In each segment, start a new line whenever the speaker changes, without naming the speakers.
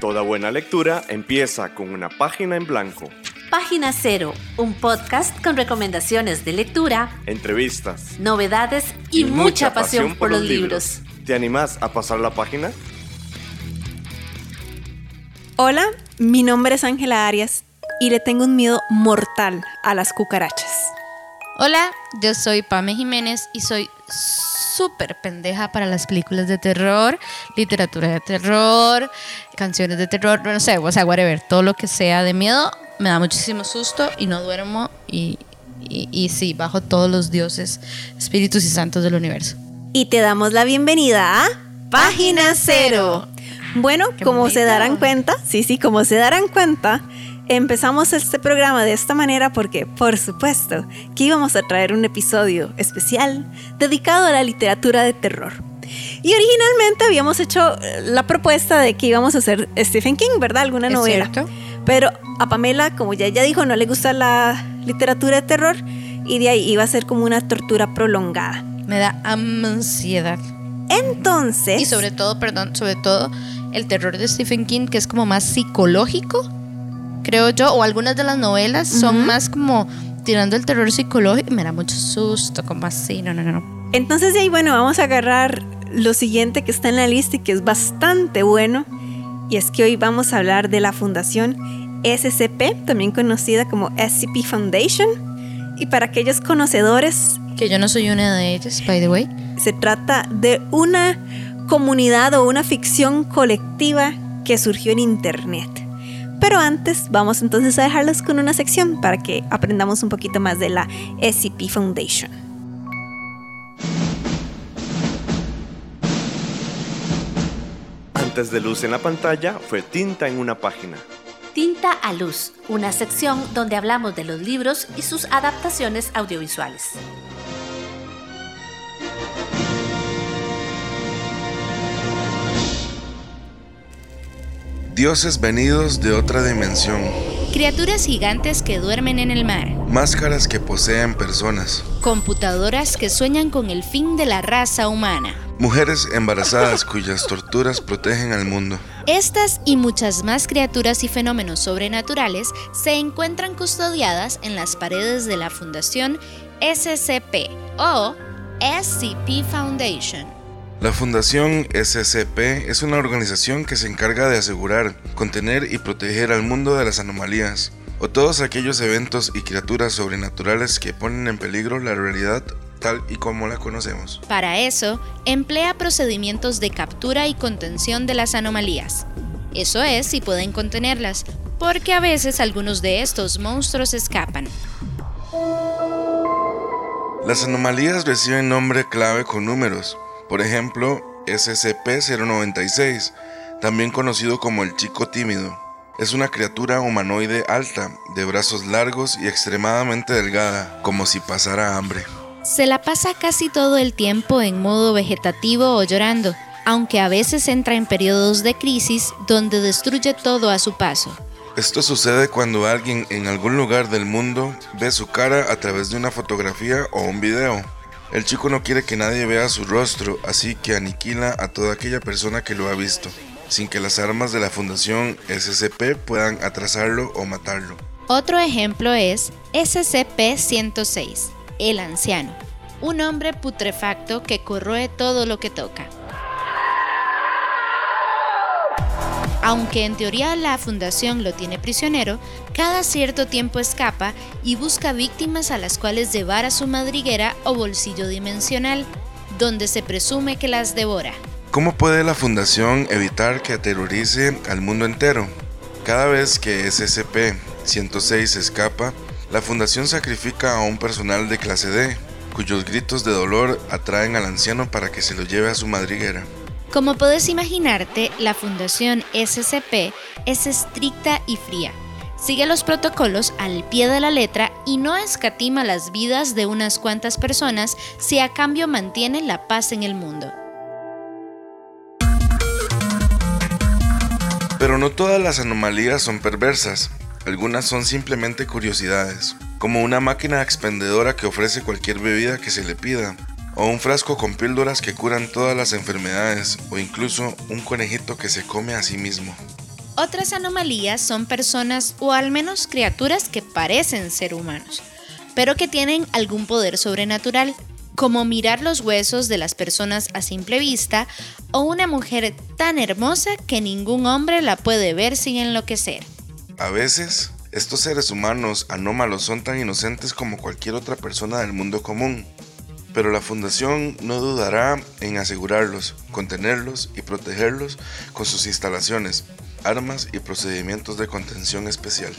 Toda buena lectura empieza con una página en blanco.
Página Cero, un podcast con recomendaciones de lectura,
entrevistas,
novedades y, mucha, pasión, por los libros.
¿Te animás a pasar la página?
Hola, mi nombre es Ángela Arias y le tengo un miedo mortal a las cucarachas.
Hola, yo soy Pame Jiménez y soy súper pendeja para las películas de terror, literatura de terror, canciones de terror, no sé, o sea, whatever, todo lo que sea de miedo me da muchísimo susto y no duermo y, y, sí, bajo todos los dioses, espíritus y santos del universo.
Y te damos la bienvenida a Página Cero. Bueno, como se darán cuenta, sí, sí, como se darán cuenta, Empezamos este programa de esta manera porque, por supuesto, que íbamos a traer un episodio especial dedicado a la literatura de terror. Y originalmente habíamos hecho eh, la propuesta de que íbamos a hacer Stephen King, ¿verdad? Alguna novela. Pero a Pamela, como ya ella dijo, no le gusta la literatura de terror y de ahí iba a ser como una tortura prolongada.
Me da ansiedad.
Entonces...
Y sobre todo, perdón, sobre todo el terror de Stephen King, que es como más psicológico creo yo, o algunas de las novelas son más como tirando el terror psicológico. Me da mucho susto, como así, no, no, no.
Entonces, ahí, bueno, vamos a agarrar lo siguiente que está en la lista y que es bastante bueno. Y es que hoy vamos a hablar de la fundación SCP, también conocida como SCP Foundation. Y para aquellos conocedores...
Que yo no soy una de ellas, by the way.
Se trata de una comunidad o una ficción colectiva que surgió en Internet. Pero antes vamos entonces a dejarlos con una sección para que aprendamos un poquito más de la SCP Foundation.
Antes de luz en la pantalla fue tinta en una página.
Tinta a luz, una sección donde hablamos de los libros y sus adaptaciones audiovisuales.
Dioses venidos de otra dimensión.
Criaturas gigantes que duermen en el mar.
Máscaras que poseen personas.
Computadoras que sueñan con el fin de la raza humana.
Mujeres embarazadas cuyas torturas protegen al mundo.
Estas y muchas más criaturas y fenómenos sobrenaturales se encuentran custodiadas en las paredes de la Fundación SCP o SCP Foundation
la Fundación SCP es una organización que se encarga de asegurar, contener y proteger al mundo de las anomalías, o todos aquellos eventos y criaturas sobrenaturales que ponen en peligro la realidad tal y como la conocemos.
Para eso, emplea procedimientos de captura y contención de las anomalías. Eso es si pueden contenerlas, porque a veces algunos de estos monstruos escapan.
Las anomalías reciben nombre clave con números, por ejemplo, SCP-096, también conocido como el chico tímido. Es una criatura humanoide alta, de brazos largos y extremadamente delgada, como si pasara hambre.
Se la pasa casi todo el tiempo en modo vegetativo o llorando, aunque a veces entra en periodos de crisis donde destruye todo a su paso.
Esto sucede cuando alguien en algún lugar del mundo ve su cara a través de una fotografía o un video. El chico no quiere que nadie vea su rostro, así que aniquila a toda aquella persona que lo ha visto, sin que las armas de la Fundación SCP puedan atrasarlo o matarlo.
Otro ejemplo es SCP-106, el anciano, un hombre putrefacto que corroe todo lo que toca. Aunque en teoría la fundación lo tiene prisionero, cada cierto tiempo escapa y busca víctimas a las cuales llevar a su madriguera o bolsillo dimensional, donde se presume que las devora.
¿Cómo puede la fundación evitar que aterrorice al mundo entero? Cada vez que SCP-106 escapa, la fundación sacrifica a un personal de clase D, cuyos gritos de dolor atraen al anciano para que se lo lleve a su madriguera.
Como puedes imaginarte, la Fundación SCP es estricta y fría. Sigue los protocolos al pie de la letra y no escatima las vidas de unas cuantas personas si a cambio mantiene la paz en el mundo.
Pero no todas las anomalías son perversas, algunas son simplemente curiosidades, como una máquina expendedora que ofrece cualquier bebida que se le pida, o un frasco con píldoras que curan todas las enfermedades, o incluso un conejito que se come a sí mismo.
Otras anomalías son personas o al menos criaturas que parecen ser humanos, pero que tienen algún poder sobrenatural, como mirar los huesos de las personas a simple vista o una mujer tan hermosa que ningún hombre la puede ver sin enloquecer.
A veces, estos seres humanos anómalos son tan inocentes como cualquier otra persona del mundo común. Pero la Fundación no dudará en asegurarlos, contenerlos y protegerlos con sus instalaciones, armas y procedimientos de contención especial.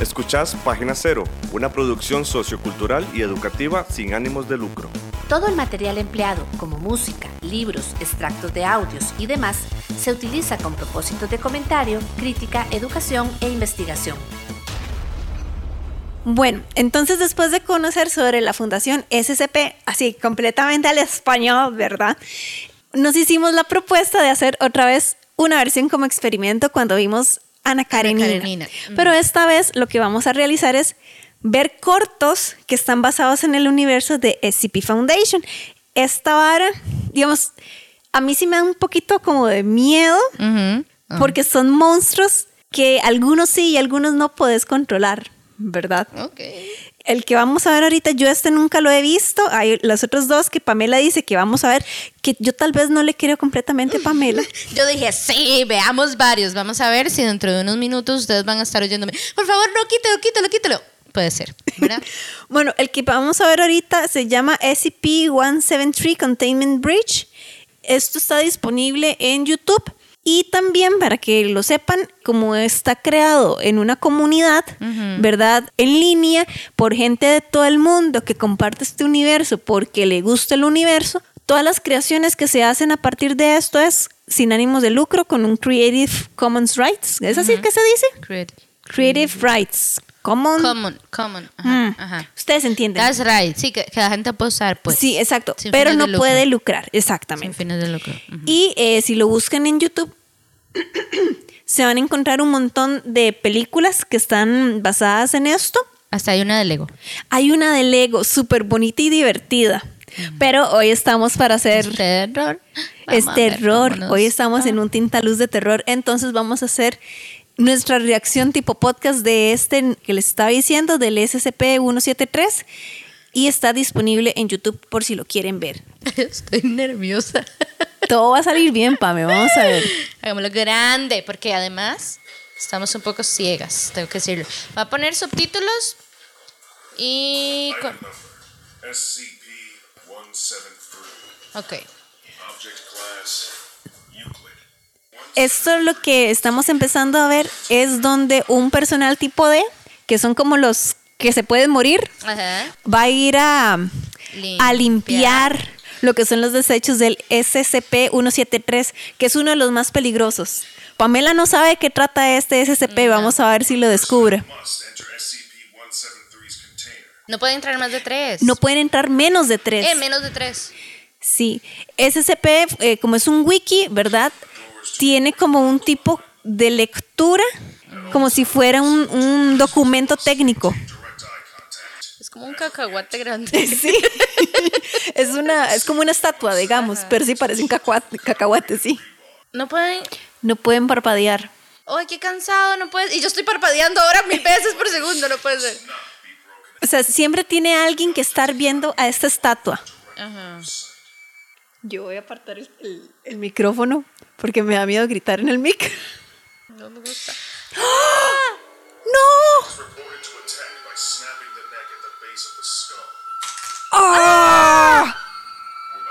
Escuchás Página Cero, una producción sociocultural y educativa sin ánimos de lucro.
Todo el material empleado, como música, libros, extractos de audios y demás, se utiliza con propósitos de comentario, crítica, educación e investigación.
Bueno, entonces después de conocer sobre la Fundación SCP, así completamente al español, ¿verdad? Nos hicimos la propuesta de hacer otra vez una versión como experimento cuando vimos Ana Karenina.
Karenina.
Pero esta vez lo que vamos a realizar es ver cortos que están basados en el universo de SCP Foundation. Esta vara, digamos, a mí sí me da un poquito como de miedo
Ujú.
porque son monstruos que algunos sí y algunos no puedes controlar, ¿verdad?
Ok.
El que vamos a ver ahorita, yo este nunca lo he visto. Hay los otros dos que Pamela dice que vamos a ver, que yo tal vez no le creo completamente a Pamela.
Yo dije, sí, veamos varios. Vamos a ver si dentro de unos minutos ustedes van a estar oyéndome. Por favor, no, quítelo, quítelo, quítelo. Puede ser, ¿verdad?
Bueno, el que vamos a ver ahorita se llama SCP-173 Containment Bridge. Esto está disponible en YouTube. Y también, para que lo sepan, como está creado en una comunidad, ¿verdad? En línea, por gente de todo el mundo que comparte este universo porque le gusta el universo, todas las creaciones que se hacen a partir de esto es sin ánimos de lucro, con un Creative Commons Rights. ¿Es así que se dice?
Creative.
Creative Rights. Common.
Common, common. Ajá,
Mm.
ajá.
Ustedes entienden.
That's right. Sí, que, que la gente puede usar, pues.
sí, exacto.
sin
Pero no
lucro.
puede lucrar,
Sin
exactamente.
fines de lucro. Ujú.
Y eh, si lo buscan en YouTube, se van a encontrar un montón de películas que están basadas en esto.
Hasta hay una de Lego.
Hay una de Lego súper bonita y divertida. Pero hoy estamos para hacer...
Es terror.
Es
Vamos
terror. Hoy estamos en un tintaluz de terror. Entonces vamos a hacer nuestra reacción tipo podcast de este que les estaba diciendo, del SCP-173. Y está disponible en YouTube por si lo quieren ver.
Estoy nerviosa.
Todo va a salir bien, Pame. Vamos a ver.
Hagámoslo grande, porque además estamos un poco ciegas, tengo que decirlo. Va a poner subtítulos y... con-
SCP-173,
Ok.
Object Class Euclid.
Esto lo que estamos empezando a ver es donde un personal tipo D, que son como los que se pueden morir,
Ajá.
va a ir a, a
Limpiar.
limpiar lo que son los desechos del SCP-173, que es uno de los más peligrosos. Pamela no sabe de qué trata este SCP, vamos a ver si lo descubre.
Must enter SCP-173's container.
No puede entrar más de tres.
No pueden entrar menos de tres.
Eh, menos de tres.
Sí, SCP, eh, como es un wiki, ¿verdad? Tiene como un tipo de lectura, como si fuera un, un documento técnico.
Como un cacahuate grande.
Sí, es, una, es como una estatua, digamos, pero sí parece un cacahuate, cacahuate, sí.
No pueden...
No pueden parpadear.
¡Ay, qué cansado! No puedes... Y yo estoy parpadeando ahora mil veces por segundo, no puede ser.
O sea, siempre tiene alguien que estar viendo a esta estatua.
Ajá.
Yo voy a apartar el, el- el micrófono porque me da miedo gritar en el mic.
No me gusta.
¡No! ¡Ah!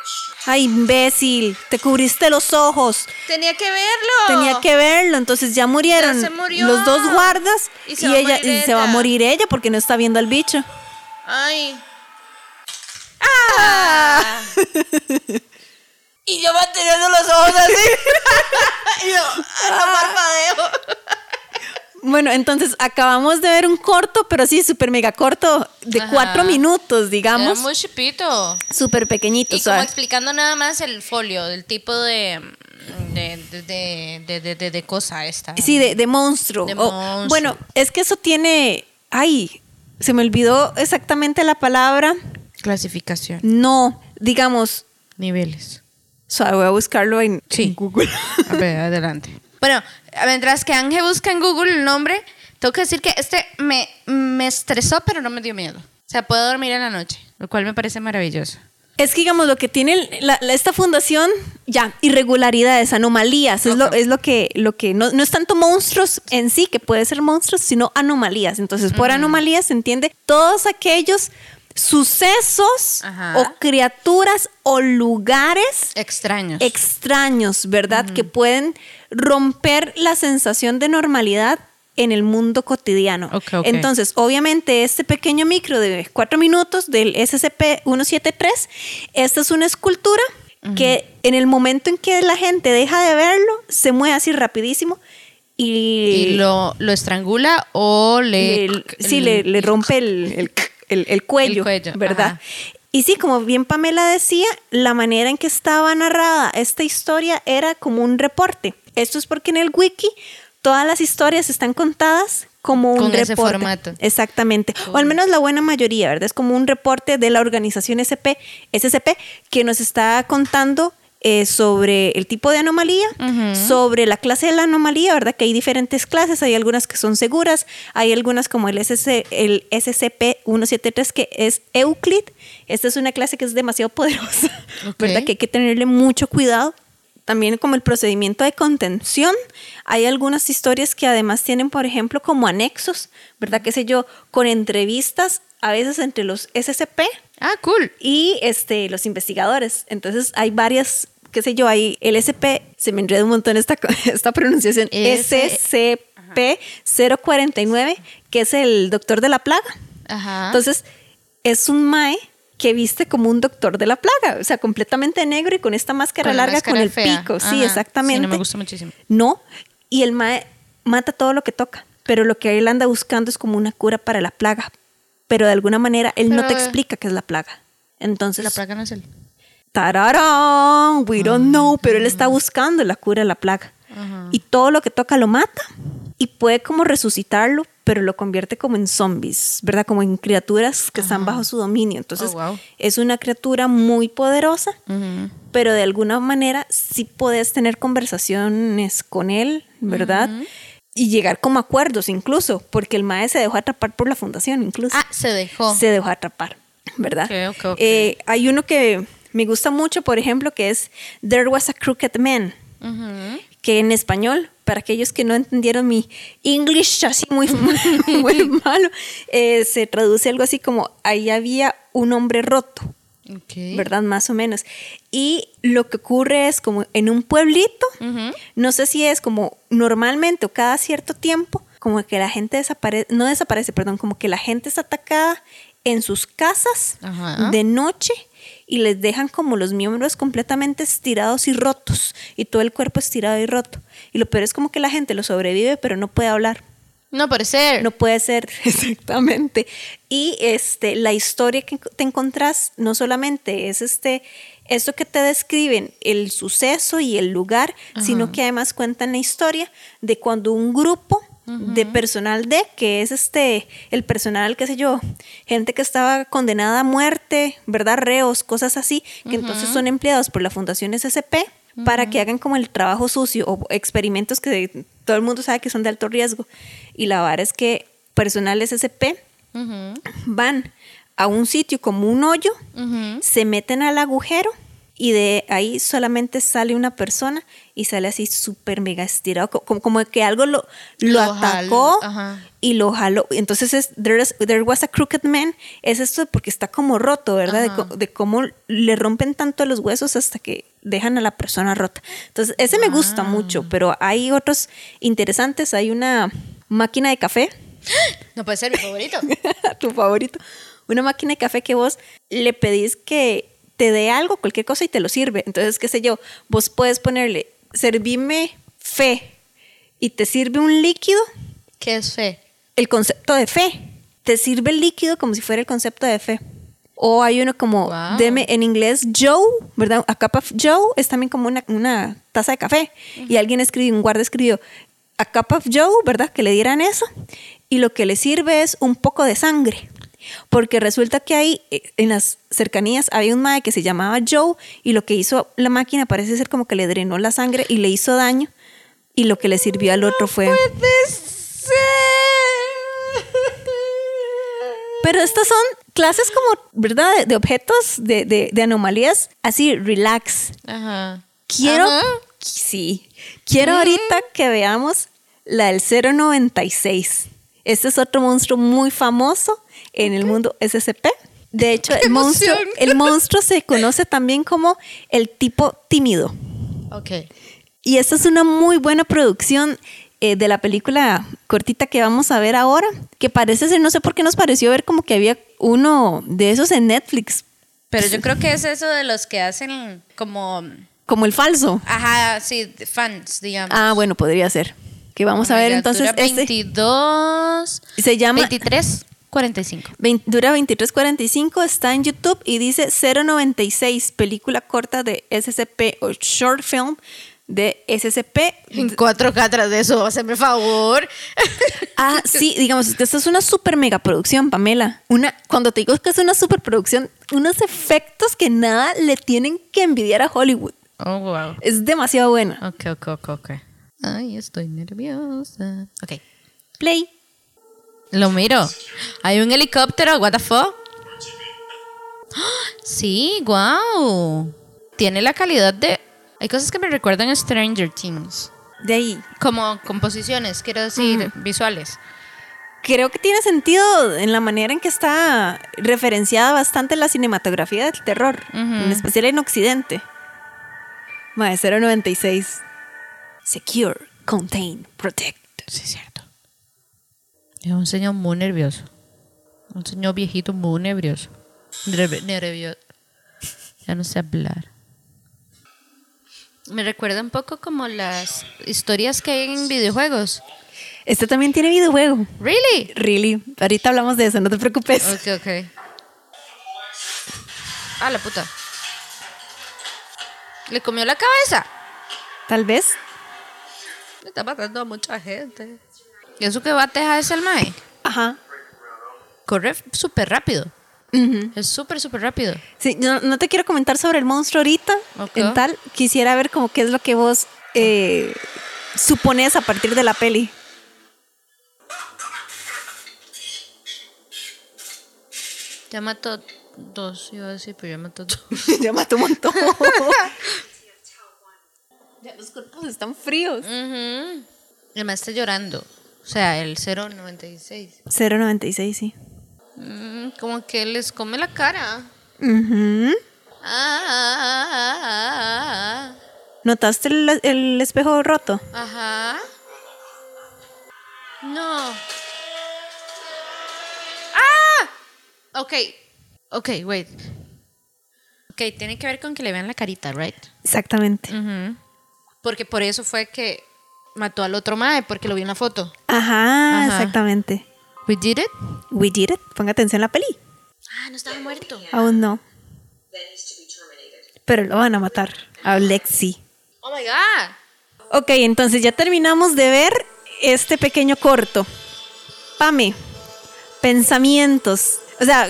Stronger.
¡Ay, imbécil! Te cubriste los ojos.
Tenía que verlo.
Tenía que verlo, entonces ya murieron
Ya se murió.
los dos guardas
Y se va a
ella
morir
y se va a
ella.
morir ella porque no está viendo al bicho.
Ay. ¡Ah! y yo manteniendo los ojos así. y yo, no parpadeo.
Bueno, entonces acabamos de ver un corto, pero sí, súper mega corto, de
Ajá.
cuatro minutos,
Era
digamos.
muy chipito.
Súper pequeñito,
Y como explicando nada más el folio, del tipo de. de, de, de, de, cosa esta.
Sí, de, monstruo.
De
O-
monstruo.
bueno, es que eso tiene. Ay, se me olvidó exactamente la palabra.
Clasificación.
No, digamos,
Niveles.
sea, voy a buscarlo en,
Sí.
en Google.
A ver, adelante. Bueno, mientras que Ángel busca en Google el nombre, tengo que decir que este me, me estresó, pero no me dio miedo. O sea, puedo dormir en la noche, lo cual me parece maravilloso.
Es que, digamos, lo que tiene la- la- esta fundación, ya, irregularidades, anomalías, es, lo, es lo que, lo que no, no es tanto monstruos en sí, que puede ser monstruos, sino anomalías. Entonces, por anomalías se entiende todos aquellos sucesos
Ajá.
o criaturas o lugares
Extraños.
extraños, ¿verdad? Que pueden romper la sensación de normalidad en el mundo cotidiano. Entonces, obviamente, este pequeño micro de cuatro minutos del SCP-173, esta es una escultura que en el momento en que la gente deja de verlo, se mueve así rapidísimo y,
y lo, lo estrangula o le...
le- sí, le, le rompe el, el- el- el cuello,
El cuello,
¿verdad?
ajá.
Y sí, como bien Pamela decía, la manera en que estaba narrada esta historia era como un reporte. Esto es porque en el wiki todas las historias están contadas como un
Con ese
reporte.
formato.
Exactamente. O al menos la buena mayoría, ¿verdad? Es como un reporte de la organización SP, SCP que nos está contando eh, sobre el tipo de anomalía, sobre la clase de la anomalía, ¿verdad? Que hay diferentes clases, hay algunas que son seguras, hay algunas como el, SC, el SCP-173 que es Euclid. Esta es una clase que es demasiado poderosa. ¿verdad? Que hay que tenerle mucho cuidado. También como el procedimiento de contención, hay algunas historias que además tienen, por ejemplo, como anexos, ¿verdad? Qué sé yo, con entrevistas a veces entre los SCP
Ah, cool.
y este, los investigadores. Entonces hay varias, qué sé yo, hay el SP, se me enreda un montón esta, esta pronunciación,
S-
SCP-049, que es el doctor de la plaga.
Ajá.
Entonces, es un mae que viste como un doctor de la plaga, o sea, completamente negro y con esta máscara
Con
larga
máscara
con el
fea.
pico.
Ajá.
Sí, exactamente.
Sí, no me gusta muchísimo.
No, y el mae mata todo lo que toca, pero lo que él anda buscando es como una cura para la plaga, pero de alguna manera él no te
eh,
explica qué es la plaga. Entonces,
La plaga no es él.
tararán, we don't know, pero él está buscando la cura de la plaga. Y todo lo que toca lo mata y puede como resucitarlo, pero lo convierte como en zombies, ¿verdad? Como en criaturas que están bajo su dominio. Entonces,
Oh, wow.
es una criatura muy poderosa, pero de alguna manera sí puedes tener conversaciones con él, ¿verdad? Y llegar como a acuerdos incluso, porque el maestro se dejó atrapar por la fundación incluso
Ah, se dejó.
se dejó atrapar, ¿verdad? Eh, hay uno que me gusta mucho, por ejemplo, que es There Was a Crooked Man. Que en español, para aquellos que no entendieron mi English así muy, muy, muy malo, eh, se traduce algo así como ahí había un hombre roto.
Ok.
¿verdad? Más o menos. Y lo que ocurre es como en un pueblito,
Ujú.
no sé si es como normalmente o cada cierto tiempo, como que la gente desaparece, no desaparece, perdón, como que la gente es atacada en sus casas
Ajá.
de noche y les dejan como los miembros completamente estirados y rotos y todo el cuerpo estirado y roto. Y lo peor es como que la gente lo sobrevive pero no puede hablar.
No puede ser.
No puede ser, exactamente. Y este, la historia que te encontrás no solamente es este, esto que te describen, el suceso y el lugar, sino que además cuentan la historia de cuando un grupo de personal de, que es este, el personal, qué sé yo, gente que estaba condenada a muerte, ¿verdad? Reos, cosas así, que entonces son empleados por la Fundación SCP para que hagan como el trabajo sucio o experimentos que todo el mundo sabe que son de alto riesgo. Y la verdad es que personal SCP van a un sitio como un hoyo, se meten al agujero y de ahí solamente sale una persona y sale así súper mega estirado, co- como, como que algo lo, lo,
Lo
atacó y lo jaló. Entonces es there, is- there was a crooked man, es esto porque está como roto, ¿verdad? De cómo le rompen tanto los huesos hasta que dejan a la persona rota. Entonces ese me gusta mucho, pero hay otros interesantes. Hay una máquina de café
No puede ser mi favorito.
tu favorito. Una máquina de café que vos le pedís que te dé algo, cualquier cosa y te lo sirve. Entonces, qué sé yo, vos puedes ponerle, servime fe y te sirve un líquido,
¿Qué es fe?
el concepto de fe. Te sirve el líquido como si fuera el concepto de fe. O hay uno como,
Wow.
deme en inglés, Joe, ¿verdad? A cup of Joe es también como una, una taza de café. Y alguien escribió, un guarda escribió, a cup of Joe, ¿verdad? Que le dieran eso. Y lo que le sirve es un poco de sangre. Porque resulta que ahí, eh, en las cercanías, había un mae que se llamaba Joe y lo que hizo la máquina parece ser como que le drenó la sangre y le hizo daño. Y lo que le sirvió al otro fue... Pero estas son clases como, ¿verdad? De, de objetos, de, de- de anomalías, así, relax.
Ajá.
Quiero,
Ajá.
sí, quiero ahorita que veamos la del 096. Este es otro monstruo muy famoso en el mundo SCP. De hecho, el monstruo, el monstruo se conoce también como el tipo tímido.
Ok.
Y esta es una muy buena producción eh, de la película cortita que vamos a ver ahora, que parece ser, no sé por qué nos pareció ver como que había uno de esos en Netflix,
Pero yo creo que es eso de los que hacen como.
como el falso.
Ajá, sí, fans, digamos.
Ah, bueno, podría ser. Que vamos a ver entonces
dura
este
22.
se llama
23, 45.
vein- dura 23.45, está en YouTube y dice 096, película corta de SCP o short film de SCP.
En 4K atrás de eso, hazme favor.
Ah, sí, digamos, que esta es una super mega producción, Pamela. Una, cuando te digo que es una super producción, unos efectos que nada le tienen que envidiar a Hollywood.
Oh, wow.
Es demasiado buena.
Ok, ok, ok, ok. Ay, estoy nerviosa. Ok.
Play.
Lo miro. Hay un helicóptero, what the fuck. Sí, wow. Tiene la calidad de. Hay cosas que me recuerdan a Stranger Things.
De ahí.
Como composiciones, quiero decir, visuales.
Creo que tiene sentido en la manera en que está referenciada bastante la cinematografía del terror, en especial en Occidente. Mae, 096. Secure, contain, protect.
Sí, cierto. Es un señor muy nervioso. Un señor viejito muy nervioso. Nerv- nervioso. Ya no sé hablar. Me recuerda un poco como las historias que hay en videojuegos.
Este también tiene videojuego.
¿Really?
Really. Ahorita hablamos de eso, no te preocupes.
Ok, ok. Ah, la puta. ¿Le comió la cabeza?
Tal vez.
Le está matando a mucha gente. ¿Y eso que bateja es el mae?
Ajá.
Corre súper rápido.
Ujú.
Es súper, súper rápido.
Sí, no, no te quiero comentar sobre el monstruo ahorita.
Ok.
En tal, quisiera ver como qué es lo que vos eh, supones a partir de la peli.
Ya mató dos, iba a decir, pero ya mató dos.
ya mató un montón. ya los cuerpos están fríos.
Ujú. El mae está llorando. O sea, el 096.
096, sí.
Mm, como que les come la cara.
Ujú.
Ah, ah, ah, ah,
¿Notaste el, el espejo roto?
Ajá. No. ¡Ah! Ok. Ok, wait. Ok, tiene que ver con que le vean la carita, right?
Exactamente.
Porque por eso fue que mató al otro mae, porque lo vi en la foto.
Ajá,
Ajá.
exactamente.
We did it.
We did it. Ponga atención a la peli.
Ah, no estaba muerto.
Aún no. Pero lo van a matar. A Lexi.
Oh my god.
Ok, entonces ya terminamos de ver este pequeño corto. Pame, pensamientos. O sea,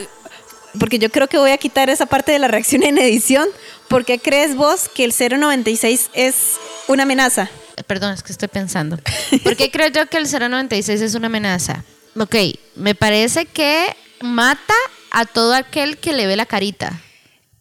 porque yo creo que voy a quitar esa parte de la reacción en edición. ¿Por qué crees vos que el 096 es una amenaza?
Perdón, es que estoy pensando. ¿Por qué creo yo que el 096 es una amenaza? Ok, me parece que mata a todo aquel que le ve la carita.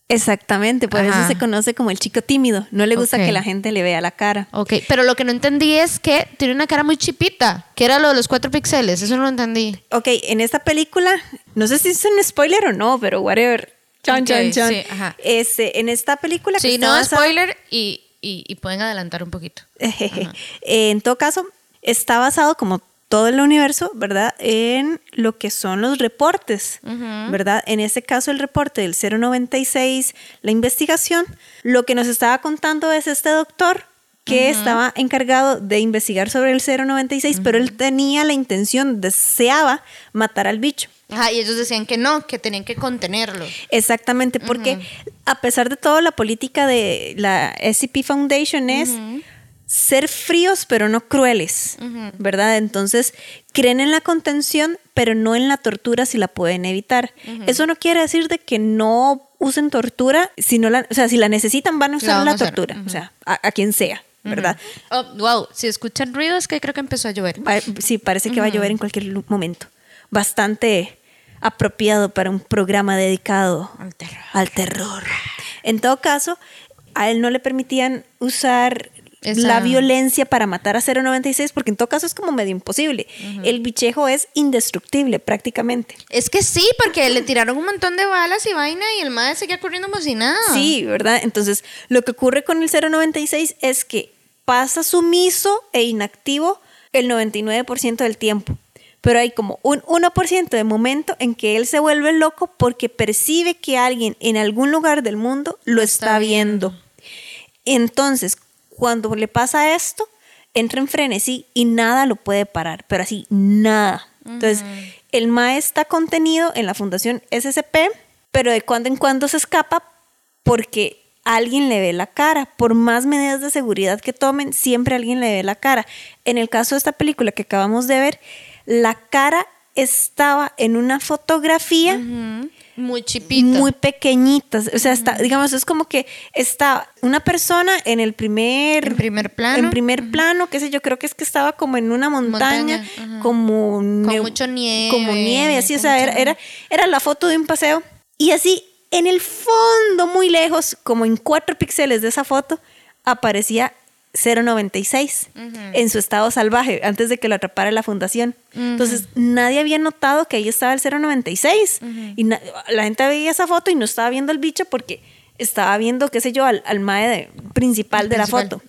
Exactamente, por
Ajá.
eso se conoce como el chico tímido. No le gusta que la gente le vea la cara.
Ok, pero lo que no entendí es que tiene una cara muy chipita, que era lo de los cuatro píxeles, eso no lo entendí.
Ok, en esta película, no sé si es un spoiler o no, pero whatever. Chan,
Ok,
chan, chan.
sí, ajá.
Este, en esta película que
Sí,
está
no
basada-
spoiler y, y- y pueden adelantar un poquito.
Eh, en todo caso, está basado como todo el universo, ¿verdad? En lo que son los reportes, ¿verdad? En este caso, el reporte del 096, la investigación, lo que nos estaba contando es este doctor que estaba encargado de investigar sobre el 096, pero él tenía la intención, deseaba matar al bicho.
Ajá, y ellos decían que no, que tenían que contenerlo.
Exactamente, porque a pesar de todo, la política de la SCP Foundation es ser fríos pero no crueles, ¿verdad? Entonces creen en la contención pero no en la tortura si la pueden evitar. Eso no quiere decir de que no usen tortura, si no la, o sea, si la necesitan van a usar la,
a usar,
tortura, o sea, a, a quien sea, ¿verdad?
Oh, wow, si escuchan ruido es que creo que empezó a llover.
Sí, parece que va a llover en cualquier momento. Bastante apropiado para un programa dedicado
Al terror.
al terror. En todo caso, a él no le permitían usar
Esa-
la violencia para matar a 096 porque en todo caso es como medio imposible. El bichejo es indestructible prácticamente.
Es que sí, porque le tiraron un montón de balas y vaina y el madre seguía corriendo como si nada.
Sí, ¿verdad? Entonces, lo que ocurre con el 096 es que pasa sumiso e inactivo el 99% del tiempo. Pero hay como un 1% de momento en que él se vuelve loco porque percibe que alguien en algún lugar del mundo lo está,
está
viendo. Entonces, cuando le pasa esto, entra en frenesí y nada lo puede parar, pero así, nada. Entonces, el MAE está contenido en la Fundación SCP, pero de cuando en cuando se escapa porque alguien le ve la cara. Por más medidas de seguridad que tomen, siempre alguien le ve la cara. En el caso de esta película que acabamos de ver, la cara estaba en una fotografía
Muy chipita.
muy pequeñitas. O sea, está, digamos, es como que está una persona en el primer...
En primer plano.
En primer plano, qué sé yo, creo que es que estaba como en una montaña,
Montaña,
como... neu-
mucho nieve,
Como nieve, así, o
con
sea, era, era, era la foto de un paseo. Y así, en el fondo, muy lejos, como en cuatro píxeles de esa foto, aparecía 096 en su estado salvaje antes de que lo atrapara la fundación. Entonces, nadie había notado que ahí estaba el 096. Y la gente veía esa foto y no estaba viendo el bicho porque estaba viendo, qué sé yo, al, al mae de- principal
El
de la foto.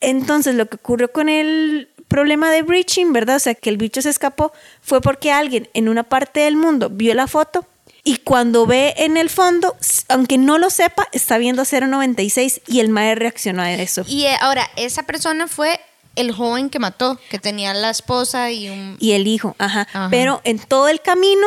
Entonces, lo que ocurrió con el problema de breaching, ¿verdad? O sea, que el bicho se escapó, fue porque alguien en una parte del mundo vio la foto y cuando ve en el fondo, aunque no lo sepa, está viendo 096 y el mae reaccionó a eso.
Y eh, ahora, esa persona fue el joven que mató, que tenía la esposa y un...
Y el hijo, ajá.
Ajá.
Pero en todo el camino,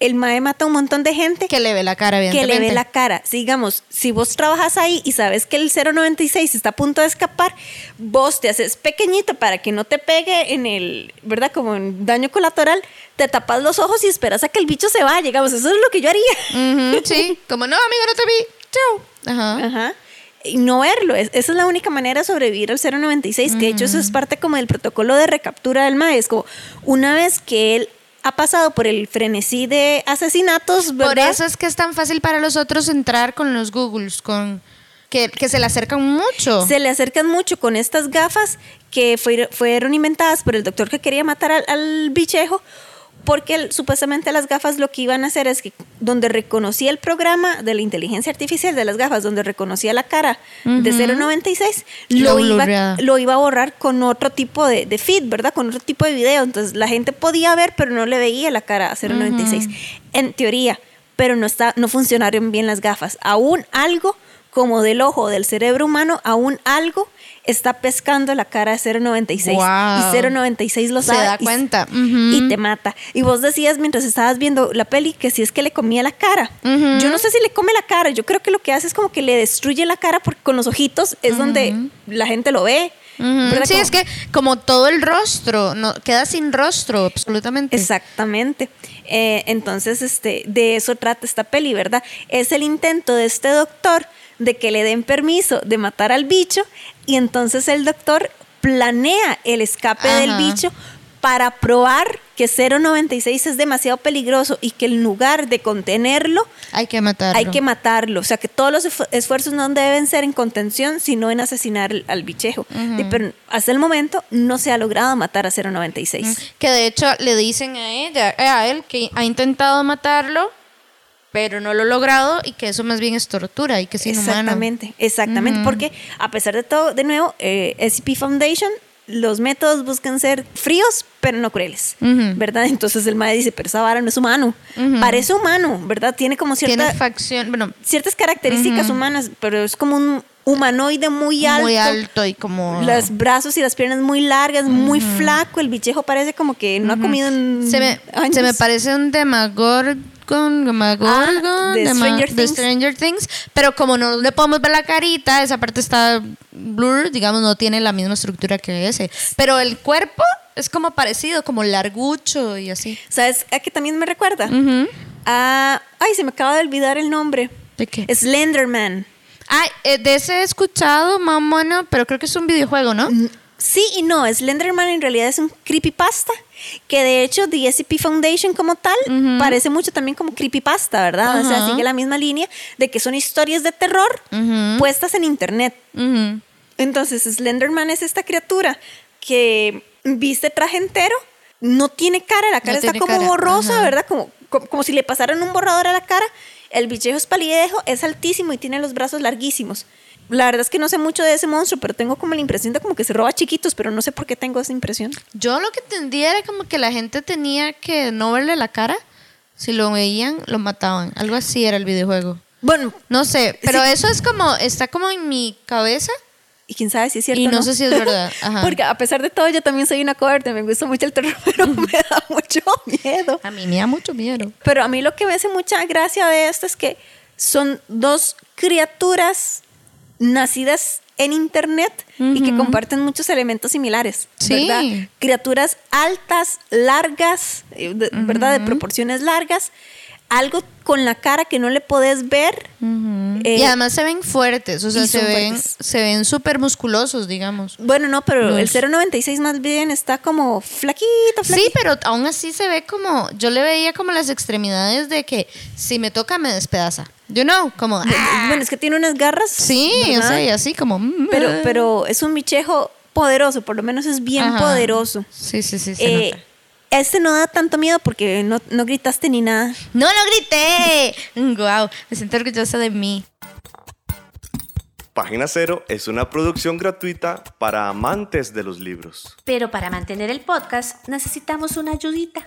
el mae mata a un montón de gente
Que le ve la cara,
que
evidentemente.
le ve la cara. Sigamos, si vos trabajas ahí y sabes que el 096 está a punto de escapar, vos te haces pequeñito para que no te pegue en el, ¿verdad? Como en daño colateral, te tapas los ojos y esperas a que el bicho se vaya. Digamos, eso es lo que yo haría.
Ujú, sí, como no, amigo, no te vi. Chau. Ajá.
Ajá. Y no verlo. Es- esa es la única manera de sobrevivir al 096, que de hecho eso es parte como del protocolo de recaptura del MAE. Es como una vez que él ha pasado por el frenesí de asesinatos, ¿verdad?
Por eso es que es tan fácil para los otros entrar con los Googles, con que, que se le acercan mucho.
Se le acercan mucho con estas gafas que fuer- fueron inventadas por el doctor que quería matar al, al bichejo, porque supuestamente las gafas lo que iban a hacer es que donde reconocía el programa de la inteligencia artificial de las gafas, donde reconocía la cara de 096,
Lo
lo, iba, lo iba a borrar con otro tipo de, de feed, ¿verdad? Con otro tipo de video. Entonces la gente podía ver, pero no le veía la cara a 096. En teoría, pero no, está, no funcionaron bien las gafas. Aún algo como del ojo del cerebro humano, aún algo está pescando la cara de 096
Wow.
y 096 lo
Se
sabe
da
y-
cuenta.
y, te mata. Y vos decías mientras estabas viendo la peli que si es que le comía la cara. Yo no sé si le come la cara, yo creo que lo que hace es como que le destruye la cara porque con los ojitos es donde la gente lo ve.
Sí,
Como-
es que como todo el rostro, no queda sin rostro, absolutamente.
Exactamente. Eh, entonces, este, de eso trata esta peli, ¿verdad? Es el intento de este doctor de que le den permiso de matar al bicho y entonces el doctor planea el escape del bicho para probar que 096 es demasiado peligroso y que en lugar de contenerlo,
Hay que matarlo.
hay que matarlo. O sea, que todos los esfu- esfuerzos no deben ser en contención, sino en asesinar al, bichejo. Pero hasta el momento no se ha logrado matar a 096.
Que de hecho le dicen a ella, eh, a él, que ha intentado matarlo, pero no lo ha logrado y que eso más bien es tortura y que es inhumano.
Exactamente, exactamente. Porque a pesar de todo, de nuevo, eh, SCP Foundation, los métodos buscan ser fríos, pero no crueles. ¿verdad? Entonces el MAE dice, pero esa vara no es humano. Parece humano, ¿verdad? Tiene como cierta,
Tiene facción, bueno,
ciertas características humanas, pero es como un humanoide muy alto.
muy alto y como...
Los brazos y las piernas muy largas, muy flaco. El bichejo parece como que no ha comido en
se me,
años.
se me parece un demagor con Demogorgon,
Ah, de Stranger
de
Things.
Stranger Things, pero como no le podemos ver la carita, esa parte está blur, digamos, no tiene la misma estructura que ese. Pero el cuerpo es como parecido, como largucho y así.
¿Sabes a qué también me recuerda? Ah, ay, se me acaba de olvidar el nombre.
¿De qué?
Slenderman.
Ay, eh, de ese he escuchado, mamona, pero creo que es un videojuego, ¿no?
Sí y no, Slenderman en realidad es un creepypasta, que de hecho The SCP Foundation como tal parece mucho también como creepypasta, ¿verdad? O sea, sigue la misma línea de que son historias de terror puestas en internet. Entonces Slenderman es esta criatura que viste traje entero, no tiene cara, la cara
No
está como
cara,
borrosa. ¿verdad? Como, como, como si le pasaran un borrador a la cara. El bichejo es palidejo, es altísimo y tiene los brazos larguísimos. La verdad es que no sé mucho de ese monstruo, pero tengo como la impresión de como que se roba chiquitos, pero no sé por qué tengo esa impresión.
Yo lo que entendía era como que la gente tenía que no verle la cara. Si lo veían, lo mataban. Algo así era el videojuego.
Bueno,
No sé, pero
Sí.
eso es como, está como en mi cabeza.
y quién sabe si es cierto.
Y
o
no sé si es verdad. Ajá.
Porque a pesar de todo, yo también soy una cohorte, me gusta mucho el terror, pero me da mucho miedo.
A mí me da mucho miedo.
Pero a mí lo que me hace mucha gracia de esto es que son dos criaturas nacidas en internet y que comparten muchos elementos similares,
Sí.
¿verdad? Criaturas altas, largas, eh, de- ¿verdad? De proporciones largas, algo con la cara que no le podés ver. eh,
y además se ven fuertes, o sea, se ven,
fuertes.
se ven súper musculosos, digamos.
bueno, no, pero el
Los-
096 más bien está como flaquito, flaquito.
Sí, pero aún así se ve como, yo le veía como las extremidades de que si me toca me despedaza. You know, como, ah,
Bueno, es que tiene unas garras.
sí, o sea, y así como, mm,
pero, pero es un bichejo poderoso, por lo menos es bien
Ajá.
poderoso.
Sí, sí, sí, se
Eh,
nota.
este no da tanto miedo porque no, no gritaste ni nada.
¡No lo grité! ¡Wow! Me siento orgullosa de mí.
Página Cero es una producción gratuita para amantes de los libros.
Pero para mantener el podcast necesitamos una ayudita.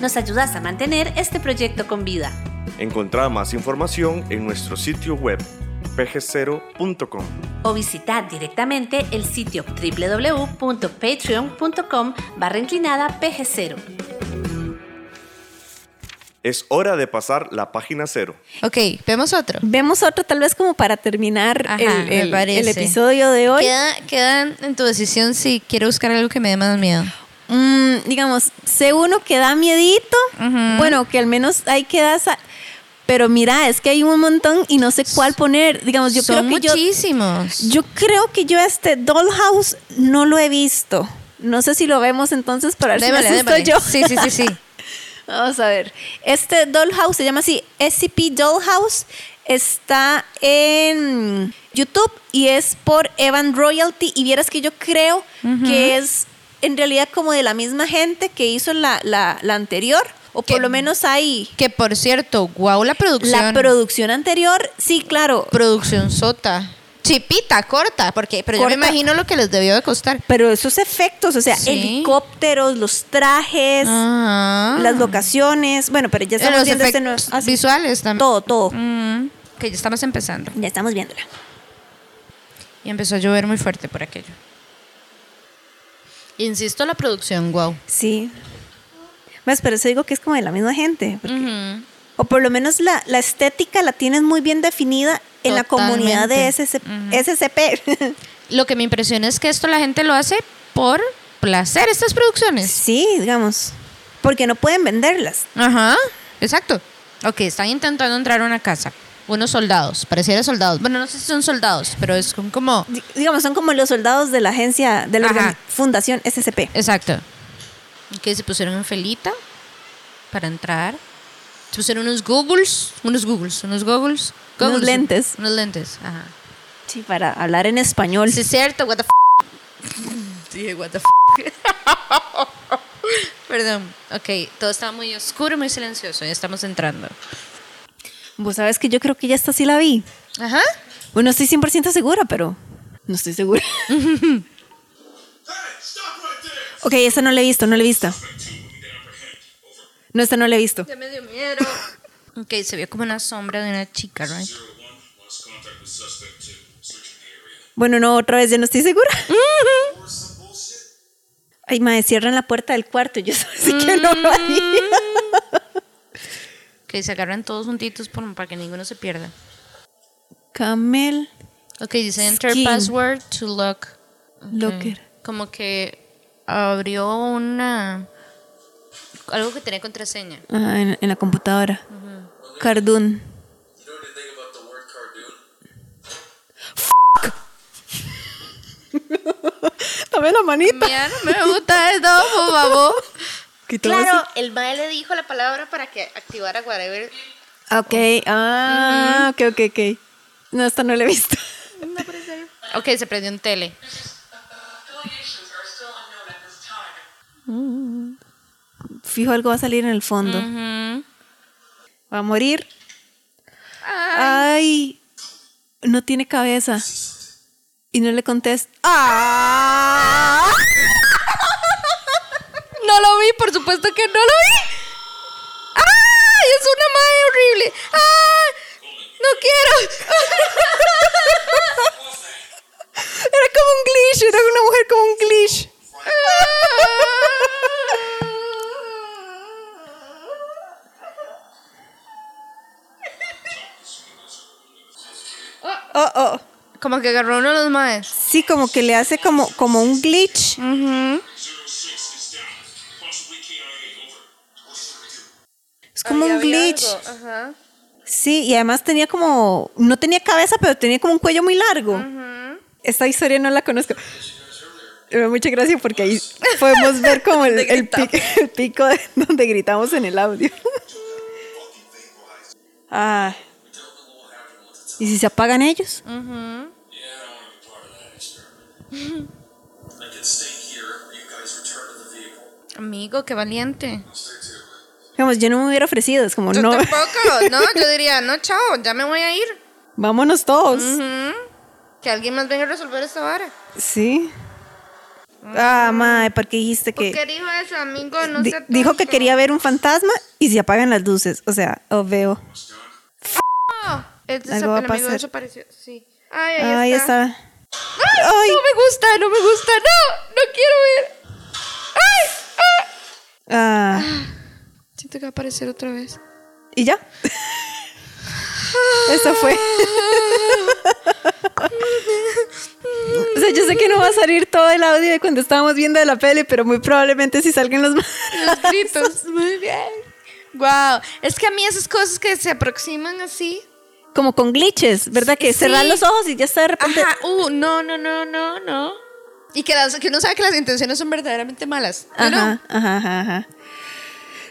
nos ayudas a mantener este proyecto con vida.
Encontrá más información en nuestro sitio web pg0.com.
O visitad directamente el sitio www.patreon.com barra inclinada pg0.
Es hora de pasar la página cero.
Ok, vemos otro.
Vemos otro tal vez como para terminar
Ajá,
el,
me
el-
parece.
el episodio de hoy.
Queda, queda en tu decisión si quiero buscar algo que me dé más miedo.
Mm, digamos, sé uno que da miedito, bueno, que al menos hay que dar... Pero mira, es que hay un montón y no sé cuál poner. Digamos, yo
Son
creo que yo,
muchísimos.
yo creo que yo este Dollhouse no lo he visto. No sé si lo vemos entonces para ver
Démosle,
si me yo.
Sí, sí, sí, sí.
Vamos a ver. Este Dollhouse se llama así SCP Dollhouse. Está en YouTube y es por Evan Royalty. Y vieras que yo creo que es en realidad como de la misma gente que hizo la, la- la anterior. O por lo menos hay
Que por cierto, wow, la producción.
la producción anterior. Sí, claro.
producción sota. Chipita, corta, porque, pero yo me imagino lo que les debió de costar.
Pero esos efectos, o sea,
Sí.
helicópteros, los trajes,
Ajá.
las locaciones. Bueno, pero ya estamos
Los
viendo este nuevo. ah, sí.
visuales también.
Todo, todo.
Mm, que ya estamos empezando.
Ya estamos viéndola.
Y empezó a llover muy fuerte por aquello. Insisto, la producción, wow.
Sí. Más, pero eso digo que es como de la misma gente. porque- O por lo menos la, la estética la tienes muy bien definida en la comunidad de. SCP.
Lo que me impresiona es que esto la gente lo hace por placer, estas producciones.
sí, digamos. Porque no pueden venderlas.
Ajá, exacto. Ok, están intentando entrar a una casa. Unos soldados, pareciera soldados. Bueno, no sé si son soldados, pero es como...
Di- Digamos, son como los soldados de la agencia, de la
Ajá.
fundación SCP.
Exacto. Que se pusieron en felita para entrar. Se pusieron unos googles, unos googles, unos googles.
Unos
goggles,
lentes.
Unos lentes, ajá.
Sí, para hablar en español.
Sí, es cierto, what the f Dije, what the f Perdón. Ok, todo está muy oscuro, muy silencioso. Ya estamos entrando.
Vos sabes que yo creo que ya esta sí la vi.
Ajá.
Bueno, estoy 100% segura, pero no estoy segura. Ok, esta no la he visto, no la he visto. No, esta no la he visto.
Ya me dio miedo. ok, se vio como una sombra de una chica, right?
Zero one, lost contact with suspect two. Searching the area.
Bueno, no, otra vez ya no estoy segura. Ay, madre, cierran la puerta del cuarto. Yo sí que no lo haría.
Que se agarran todos juntitos por- para que ninguno se pierda.
Camel
Ok, dice enter
Skin.
password to lock. Ok.
Locker.
Como que abrió una. Algo que tenía contraseña.
Ajá, en, en la computadora.
The word cardoon?
Dame la manita.
Mira, no me gusta esto, por favor.
Que todo
Claro, el mae le dijo la palabra para que activara whatever.
Ok, ah, ok, ok, ok. No, esta no la he visto.
Ok, se prendió un tele.
Fijo, algo va a salir en el fondo. Va a morir. Ay. No tiene cabeza. Y no le contesta. ¡Ah!
No lo vi, por supuesto que no lo vi. ¡Ay! Es una madre horrible. ¡Ah! No quiero.
Era como un glitch, era una mujer como un glitch. Oh, oh.
Como que agarró uno de los maes.
Sí, como que le hace como, como un glitch.
Zero six
Es como un glitch.
Ajá.
Sí, y además tenía como, no tenía cabeza, pero tenía como un cuello muy largo. Esta historia no la conozco. Me da mucha gracia porque ahí podemos ver como el, el pico, el pico de donde gritamos en el audio. ah. ¿Y si se apagan ellos?
Amigo, qué valiente.
Digamos, yo no me hubiera ofrecido, es como,
Yo
no,
tampoco, no, yo diría, no, chao, ya me voy a ir.
vámonos todos.
Ujú. Que alguien más venga a resolver esta vara.
Sí. Ah, madre, ¿por qué dijiste
¿Por
que...?
qué dijo eso, amigo? No
Di- dijo que quería ver un fantasma y se apagan las luces. O sea, oh, veo.
De
Algo va a pasar.
desapareció. Sí. Ay, ahí,
Ahí
está.
está.
Ay,
Ay.
no me gusta, no me gusta, no, no quiero ver. Ay, ah.
Ah,
Siento que va a aparecer otra vez.
¿Y ya? Eso fue. o sea, yo sé que no va a salir todo el audio de cuando estábamos viendo la peli, pero muy probablemente sí salgan los...
Los gritos. Muy bien. Wow. Es que a mí esas cosas que se aproximan así.
Como con glitches, ¿verdad? Que
Sí.
cerrar los ojos y ya está de repente...
Ajá. Uh, no, no, no, no, no. Y que, las- que uno sabe que las intenciones son verdaderamente malas. ¿no?
Ajá, ajá, ajá, ajá.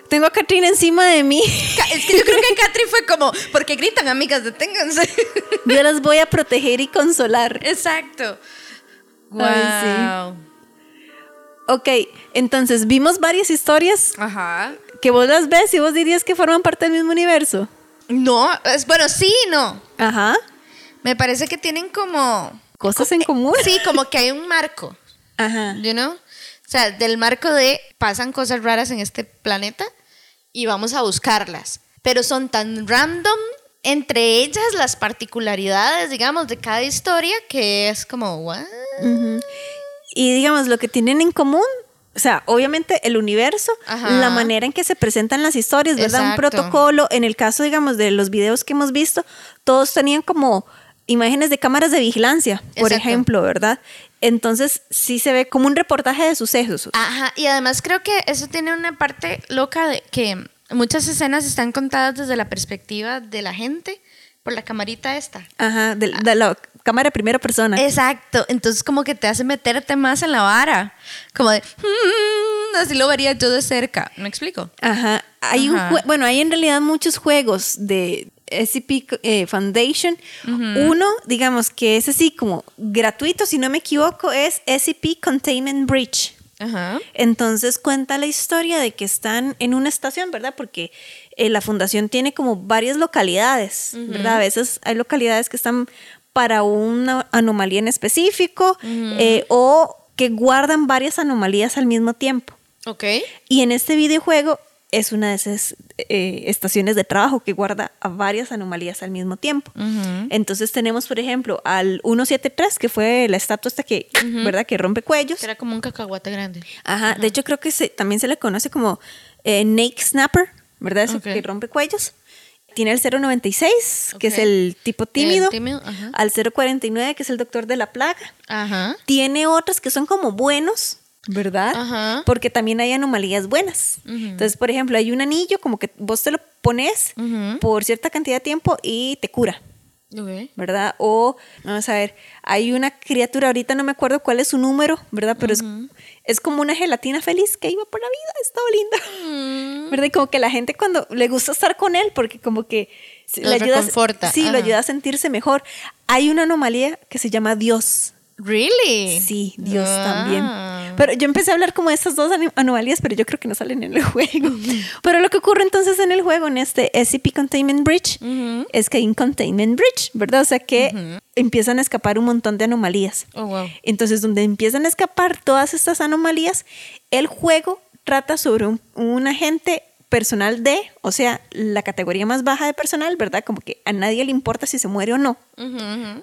Tengo a Katrina encima de mí.
Es que yo creo que Catri fue como, porque gritan, amigas, deténganse.
Yo las voy a proteger y consolar.
Exacto. Wow.
Ay, Ok, entonces vimos varias historias
Ajá.
que vos las ves y vos dirías que forman parte del mismo universo.
No, es bueno, sí y no.
Ajá.
Me parece que tienen como.
Cosas en común.
Sí, como que hay un marco.
Ajá.
You know? O sea, del marco de pasan cosas raras en este planeta y vamos a buscarlas. Pero son tan random entre ellas las particularidades, digamos, de cada historia que es como, ¿what?
Y digamos, lo que tienen en común, o sea, obviamente el universo,
Ajá.
la manera en que se presentan las historias, ¿verdad? Un protocolo. En el caso, digamos, de los videos que hemos visto, todos tenían como imágenes de cámaras de vigilancia, por
Exacto.
ejemplo, ¿verdad? Entonces sí se ve como un reportaje de sucesos.
Ajá, y además creo que eso tiene una parte loca de que muchas escenas están contadas desde la perspectiva de la gente por la camarita esta.
Ajá, de, de la cámara primera persona.
Exacto, entonces como que te hace meterte más en la vara, como de, "Mm, así lo vería yo de cerca, ¿me explico?
Ajá. Hay un
Ajá.
bueno, hay en realidad muchos juegos de SCP eh, Foundation. Uno, digamos que es así como gratuito, si no me equivoco, es SCP Containment Breach.
Ajá.
Entonces cuenta la historia de que están en una estación, ¿verdad? Porque eh, la fundación tiene como varias localidades, ¿verdad? A veces hay localidades que están para una anomalía en específico eh, o que guardan varias anomalías al mismo tiempo.
Ok.
Y en este videojuego es una de esas eh, estaciones de trabajo que guarda a varias anomalías al mismo tiempo. Entonces tenemos, por ejemplo, al 173, que fue la estatua esta que, ¿verdad? Que rompe cuellos.
Era como un cacahuate grande.
Ajá, de hecho creo que se- también se le conoce como eh, Nake Snapper, ¿verdad? Eso
Ok.
que rompe cuellos. Tiene el 096, que es el tipo tímido.
tímido, ajá.
Al 049, que es el doctor de la plaga. Tiene otros que son como buenos, ¿verdad?
Ajá.
Porque también hay anomalías buenas. Entonces, por ejemplo, hay un anillo como que vos te lo pones por cierta cantidad de tiempo y te cura. ¿verdad? O, vamos a ver, hay una criatura, ahorita no me acuerdo cuál es su número, ¿verdad? Pero es, es como una gelatina feliz que iba por la vida, estaba linda. ¿Verdad? Y como que la gente cuando le gusta estar con él, porque como que
Lo
le sí, lo ayuda a sentirse mejor. Hay una anomalía que se llama Dios.
Really?
Sí, Dios
Ah.
también. Pero yo empecé a hablar como de estas dos anomalías, pero yo creo que no salen en el juego. Pero lo que ocurre entonces en el juego, en este SCP Containment Bridge, es que hay un Containment Bridge, ¿verdad? O sea que empiezan a escapar un montón de anomalías.
Oh, wow.
Entonces, donde empiezan a escapar todas estas anomalías, el juego trata sobre un, un agente personal D, o sea, la categoría más baja de personal, ¿verdad? Como que a nadie le importa si se muere o no.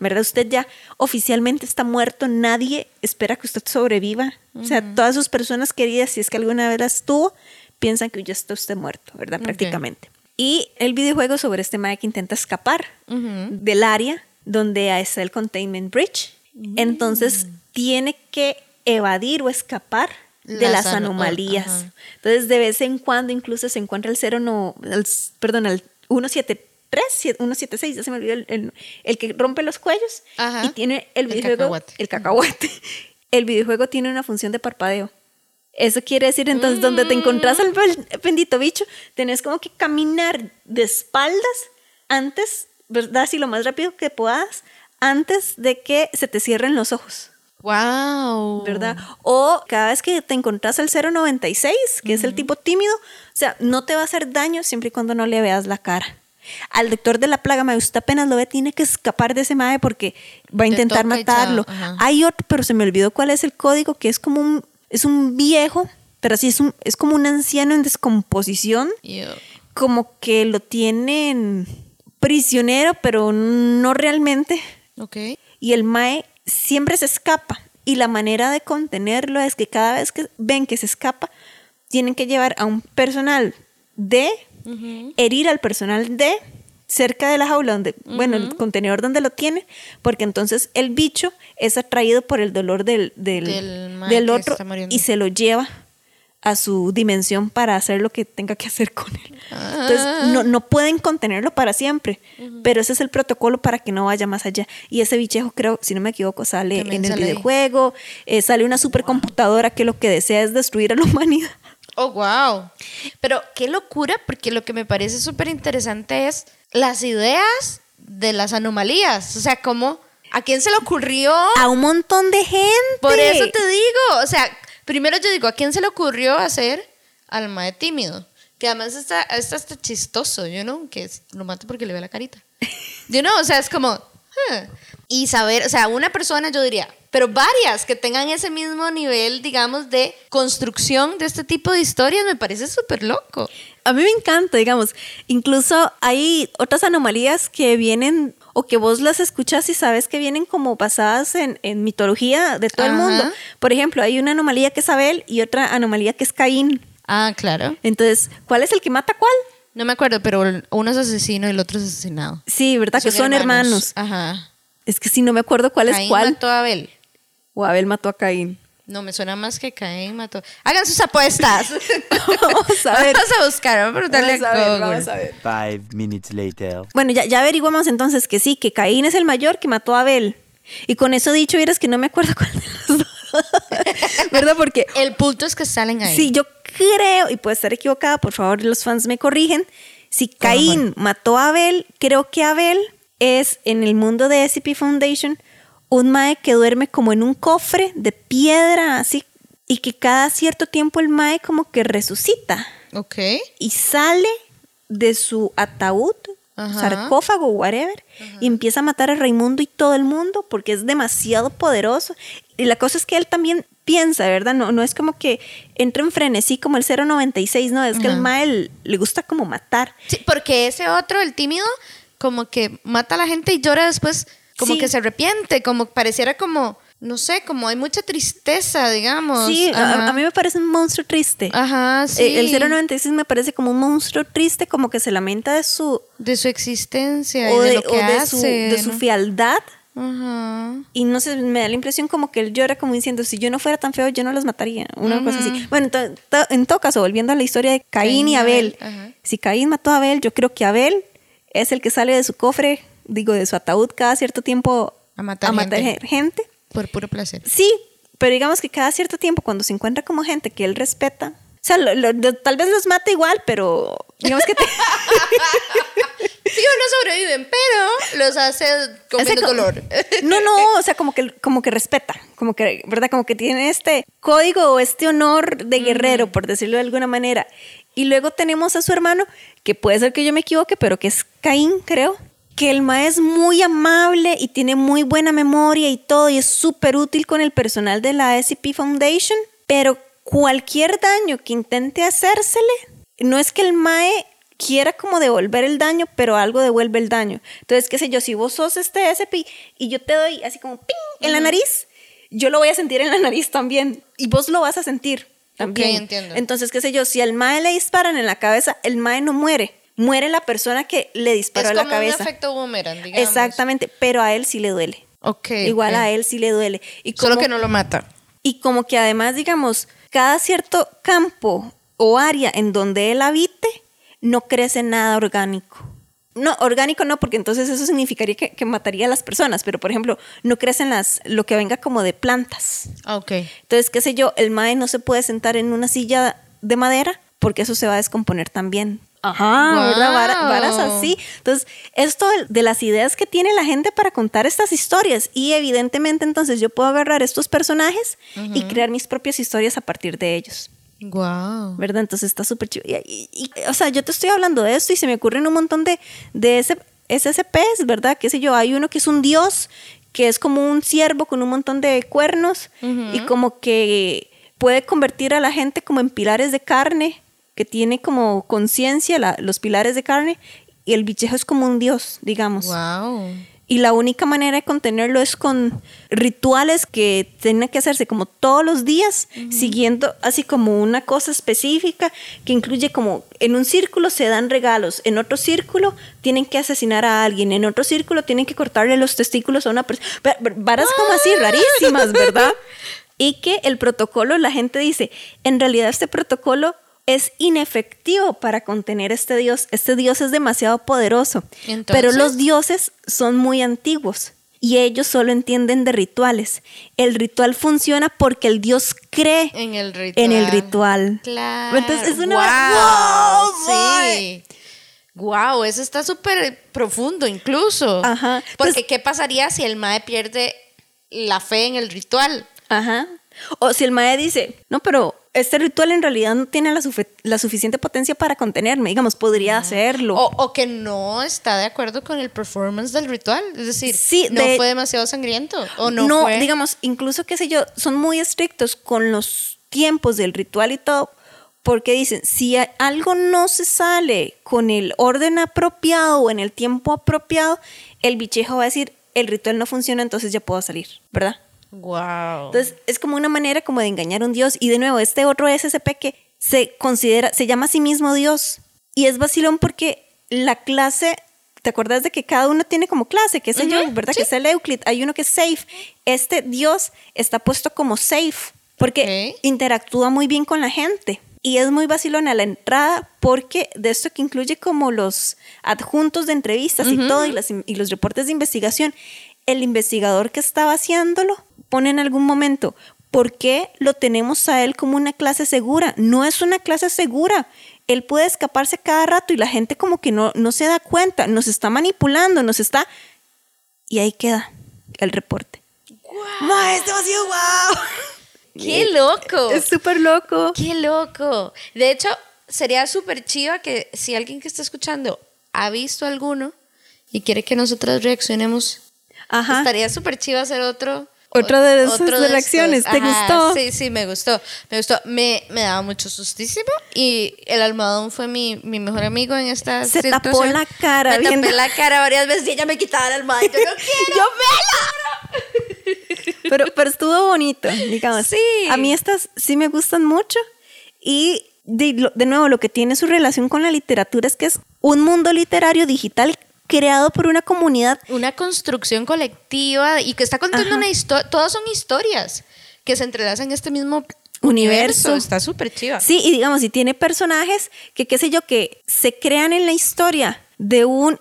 ¿Verdad? Usted ya oficialmente está muerto, nadie espera que usted sobreviva. O sea, todas sus personas queridas, si es que alguna vez las tuvo, piensan que ya está usted muerto, ¿verdad? Prácticamente. Y el videojuego sobre este mae que intenta escapar del área donde está el Containment Bridge. Entonces, tiene que evadir o escapar de
Las
las
ano-
anomalías. Entonces, de vez en cuando incluso se encuentra el 0, no, el- perdón, el 173, siete- 176, ya se me olvidó, el, el- el que rompe los cuellos.
Ajá.
Y tiene el videojuego,
cacahuate.
el cacahuate. El videojuego tiene una función de parpadeo. Eso quiere decir, entonces, donde te encontrás al bendito bicho, tenés como que caminar de espaldas antes, ¿verdad? Así lo más rápido que puedas, antes de que se te cierren los ojos.
Wow.
¿verdad? O cada vez que te encontrás al 096, que es el tipo tímido, o sea, no te va a hacer daño siempre y cuando no le veas la cara. Al doctor de la plaga, mae, usted apenas lo ve, tiene que escapar de ese mae porque va a
Te
intentar matarlo. Hay otro, pero se me olvidó cuál es el código, que es como un, es un viejo, pero así es, un, es como un anciano en descomposición,
Yo.
como que lo tienen prisionero, pero no realmente
Ok.
y el mae siempre se escapa. Y la manera de contenerlo es que cada vez que ven que se escapa tienen que llevar a un personal de herir al personal de cerca de la jaula donde bueno el contenedor donde lo tiene porque entonces el bicho es atraído por el dolor del del,
Del
otro y se lo lleva a su dimensión para hacer lo que tenga que hacer con él. Entonces,
Ah.
no, no pueden contenerlo para siempre, pero ese es el protocolo para que no vaya más allá. Y ese bichejo, creo, si no me equivoco, sale
También
en el
sale
videojuego, eh, sale una supercomputadora que lo que desea es destruir a la humanidad.
Oh, wow. Pero qué locura, porque lo que me parece súper interesante es las ideas de las anomalías. O sea, cómo, ¿a quién se le ocurrió?
A un montón de gente.
Por eso te digo. O sea, primero yo digo, ¿a quién se le ocurrió hacer al mae tímido? Que además está, está hasta chistoso, yo no, que es- lo mata porque le ve la carita. Yo no, o sea, es como. huh. Y saber, o sea, una persona yo diría, pero varias que tengan ese mismo nivel, digamos, de construcción de este tipo de historias, me parece súper loco.
A mí me encanta, digamos. Incluso hay otras anomalías que vienen o que vos las escuchas y sabes que vienen como basadas en, en mitología de todo el mundo. Por ejemplo, hay una anomalía que es Abel y otra anomalía que es Caín.
Ah, claro.
Entonces, ¿cuál es el que mata a cuál?
No me acuerdo, pero uno es asesino y el otro es asesinado.
Sí, ¿verdad? que son hermanos.
Ajá.
Es que sí, no me acuerdo cuál es
Caín
cuál.
mató a Abel.
O Abel mató a Caín.
No, me suena más que Caín mató. Hagan sus apuestas.
Vamos a ver.
Vamos a buscar, vamos a preguntarle
Vamos a
a
ver,
Google.
vamos a ver.
Five minutes later.
Bueno, ya, ya averiguamos entonces que sí, que Caín es el mayor que mató a Abel. Y con eso dicho, vieras que no me acuerdo cuál de los dos. ¿Verdad? Porque
El punto es que salen ahí.
Sí, yo creo, y puede estar equivocada, por favor, los fans me corrigen. Si Caín mató a Abel, creo que Abel es en el mundo de SCP Foundation un mae que duerme como en un cofre de piedra, así y que cada cierto tiempo el mae como que resucita
Ok.
y sale de su ataúd,
Ajá.
sarcófago, whatever, y empieza a matar a Raimundo y todo el mundo porque es demasiado poderoso. Y la cosa es que él también piensa, ¿verdad? No, no es como que entra en frenesí como el 096, no, es que el mae le gusta como matar.
Sí, porque ese otro, el tímido, como que mata a la gente y llora después, como
Sí.
que se arrepiente, como pareciera como, no sé, como hay mucha tristeza, digamos.
Sí, a, mí me parece un monstruo triste.
Ajá, sí.
Eh, El 096 me parece como un monstruo triste, como que se lamenta de su,
De su existencia
o
y de,
de,
lo que
o de
hace.
su, de su
¿no?
fealdad.
Ajá.
Y no sé, me da la impresión como que él llora como diciendo, si yo no fuera tan feo, yo no los mataría. Una cosa así. Bueno, to- to- en todo caso, volviendo a la historia de Caín,
Caín
y Abel.
Abel.
Si Caín mató a Abel, yo creo que Abel es el que sale de su cofre, digo, de su ataúd cada cierto tiempo
A matar gente.
gente. gente.
Por puro placer.
Sí, pero digamos que cada cierto tiempo, cuando se encuentra como gente que él respeta, o sea, lo- lo- lo- tal vez los mata igual, pero digamos que te,
Sí, o no sobreviven, pero los hace con
O sea,
dolor.
No, no, o sea, como que, como que respeta, como que, ¿verdad? Como que tiene este código o este honor de guerrero, por decirlo de alguna manera. Y luego tenemos a su hermano, que puede ser que yo me equivoque, pero que es Caín, creo. Que el ma es muy amable y tiene muy buena memoria y todo, y es súper útil con el personal de la SCP Foundation. Pero cualquier daño que intente hacérsele, no es que el MAE quiera como devolver el daño, pero algo devuelve el daño. Entonces, qué sé yo, si vos sos este SCP y yo te doy así como ping en la nariz, yo lo voy a sentir en la nariz también. Y vos lo vas a sentir también.
Ok, entiendo.
Entonces, qué sé yo, si al MAE le disparan en la cabeza, el MAE no muere. Muere la persona que le disparó
es
en la
como un
cabeza.
efecto boomerang, digamos.
Exactamente, pero a él sí le duele.
Ok.
Igual a él sí le duele. Y
Solo
como-
que no lo mata.
y como que además, digamos, cada cierto campo o área en donde él habite, no crece nada orgánico. No, orgánico no, porque entonces eso significaría que, que mataría a las personas, pero por ejemplo, no crecen las, lo que venga como de plantas.
Ah, Ok.
Entonces, qué sé yo, el mae no se puede sentar en una silla de madera porque eso se va a descomponer también. Ajá, ¿verdad? Vara-
Wow.
Varas así. Entonces, esto de- de las ideas que tiene la gente para contar estas historias y evidentemente entonces yo puedo agarrar estos personajes y crear mis propias historias a partir de ellos.
Wow.
¿verdad? Entonces está súper chido. Y, y- y, o sea, yo te estoy hablando de esto y se me ocurren un montón de, de ese, SCPs, ¿verdad? Qué sé yo, hay uno que es un dios, que es como un ciervo con un montón de cuernos y como que puede convertir a la gente como en pilares de carne, que tiene como conciencia los pilares de carne y el bichejo es como un dios, digamos.
Wow.
Y la única manera de contenerlo es con rituales que tienen que hacerse como todos los días, siguiendo así como una cosa específica que incluye como en un círculo se dan regalos, en otro círculo tienen que asesinar a alguien, en otro círculo tienen que cortarle los testículos a una persona. Varas como así rarísimas, ¿verdad? Y que el protocolo, la gente dice, en realidad este protocolo es inefectivo para contener este dios. Este dios es demasiado poderoso.
Entonces-
Pero los dioses son muy antiguos y ellos solo entienden de rituales. El ritual funciona porque el dios cree
En el ritual.
en el ritual.
Claro.
Entonces es una
Wow,
¡Wow,
sí. Wow, eso está súper profundo incluso.
Ajá.
Porque
Entonces-
¿qué pasaría si el mae pierde la fe en el ritual?
Ajá. O si el mae dice, no, pero este ritual en realidad no tiene la, la suficiente potencia para contenerme, digamos, podría hacerlo.
O, o que no está de acuerdo con el performance del ritual. Es decir,
Sí,
no
de-
fue demasiado sangriento. O no, fue.
digamos, incluso, qué sé yo, son muy estrictos con los tiempos del ritual y todo, porque dicen, si algo no se sale con el orden apropiado o en el tiempo apropiado, el bichejo va a decir, el ritual no funciona, entonces ya puedo salir, ¿verdad?
Wow.
Entonces, es como una manera como de engañar a un dios. Y de nuevo, este otro SCP que se considera, se llama a sí mismo dios. Y es vacilón porque la clase, ¿te acuerdas de que cada uno tiene como clase? ¿Qué sé yo? ¿Verdad? Que es el Euclid. Hay uno que es safe. Este dios está puesto como safe porque
Ok.
interactúa muy bien con la gente. Y es muy vacilón a la entrada porque de esto que incluye como los adjuntos de entrevistas y todo y, las y los reportes de investigación, el investigador que estaba haciéndolo pone en algún momento, ¿por qué lo tenemos a él como una clase segura? No es una clase segura. Él puede escaparse cada rato y la gente como que no, no se da cuenta, nos está manipulando, nos está... Y ahí queda el reporte. ¡Ma, es demasiado guau!
¡Qué loco!
Es súper loco.
¡Qué loco! De hecho, sería súper chiva que si alguien que está escuchando ha visto alguno y quiere que nosotros reaccionemos,
Ajá.
estaría súper chiva hacer otro.
Otro de esas reacciones. ¿Te
Ajá,
gustó?
Sí, sí, me gustó. Me gustó. Me, me daba mucho sustísimo y el almohadón fue mi, mi mejor amigo en esta
Se tapó
situación.
la cara
Me
viendo-
tapé la cara varias veces y ella me quitaba el almohadón. Yo no quiero.
Pero, pero estuvo bonito, digamos.
Sí.
A mí estas sí me gustan mucho. Y de, lo- de nuevo, lo que tiene su relación con la literatura es que es un mundo literario digital creado por una comunidad.
una construcción colectiva y que está contando
Ajá.
una historia, todas son historias que se entrelazan en este mismo
Universo.
universo. Está súper chiva.
Sí, y digamos, y tiene personajes que, qué sé yo, que se crean en la historia de un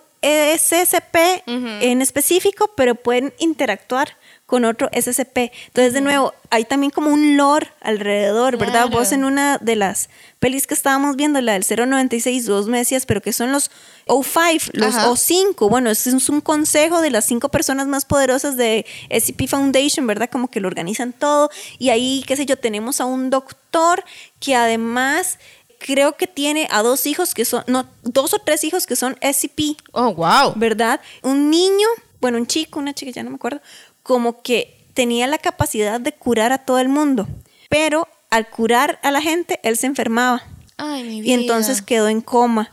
SCP en específico, pero pueden interactuar con otro SCP. Entonces, de nuevo, hay también como un lore alrededor, ¿verdad?
Claro.
Vos en una de las pelis que estábamos viendo, la del 096, vos me decías, pero que son los O5, los
Ajá.
O5. Bueno, es un consejo de las cinco personas más poderosas de SCP Foundation, ¿verdad? Como que lo organizan todo. Y ahí, qué sé yo, tenemos a un doctor que además creo que tiene a dos hijos que son, no, dos o tres hijos que son SCP.
Oh, wow.
¿verdad? Un niño, bueno, un chico, una chica, ya no me acuerdo, como que tenía la capacidad de curar a todo el mundo, pero al curar a la gente, él se enfermaba
Ay, mi
y
vida.
entonces quedó en coma.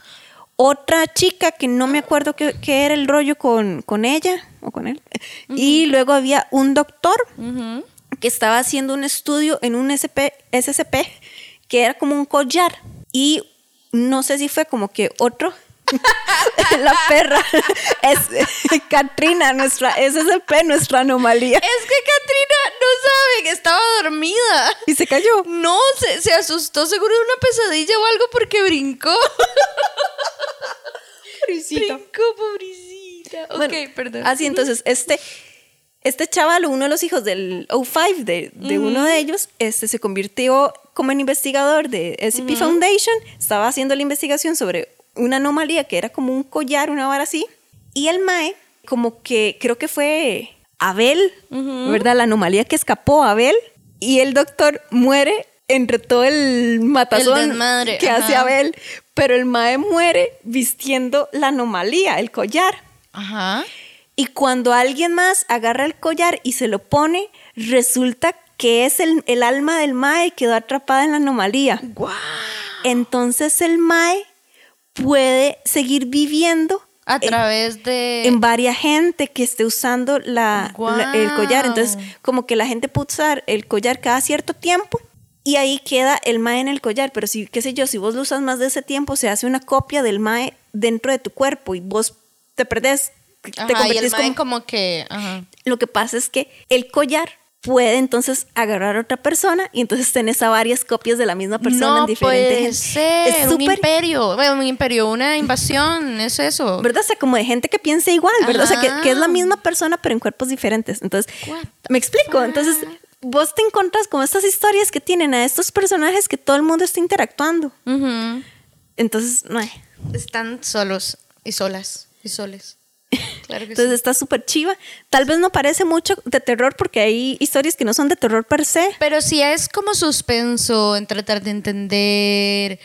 Otra chica que no me acuerdo qué, qué era el rollo con, con ella o con él. Y luego había un doctor que estaba haciendo un estudio en un SP, SCP que era como un collar y no sé si fue como que otro la perra es Katrina nuestra ese es el P nuestra anomalía
Es que Katrina no sabe que estaba dormida.
y se cayó
No, se, se asustó seguro de una pesadilla o algo porque brincó. brincó, pobrecita. Ok,
Bueno,
perdón.
así entonces este este chaval uno de los hijos del O5 de, de uno de ellos este se convirtió como en investigador de SCP Foundation. Estaba haciendo la investigación sobre una anomalía que era como un collar una vara así. Y el mae como que creo que fue Abel verdad la anomalía que escapó Abel. Y el doctor muere entre todo el matazón
desmadre,
que
ajá.
hace Abel. Pero el mae muere vistiendo la anomalía el collar.
Ajá.
Y cuando alguien más agarra el collar y se lo pone, resulta que es el, el alma del Mae que quedó atrapada en la anomalía. Entonces el Mae puede seguir viviendo
A
en-
través de.
en varias gente que esté usando la, la- el collar. Entonces, como que la gente puede usar el collar cada cierto tiempo y ahí queda el mae en el collar. Pero si, qué sé yo, si vos lo usas más de ese tiempo, se hace una copia del mae dentro de tu cuerpo y vos te perdés. Te
Ajá, y el
convertís como-
como que. Ajá.
lo que pasa es que el collar puede entonces agarrar a otra persona y entonces tenés a varias copias de la misma persona
no
en diferentes
puede ser.
Es
un
súper
imperio. Bueno, un imperio, una invasión. Es eso.
¿verdad? O sea, como de gente que piensa igual, ¿verdad? O sea, que, es la misma persona pero en cuerpos diferentes. Entonces,
What
me explico. Entonces, vos te encontrás con estas historias que tienen a estos personajes que todo el mundo está interactuando. Entonces, no hay.
Están solos y solas y soles. Claro
Entonces
sí.
está súper chiva. Tal vez no parece mucho de terror porque hay historias que no son de terror per se.
Pero sí es como suspenso en tratar de entender.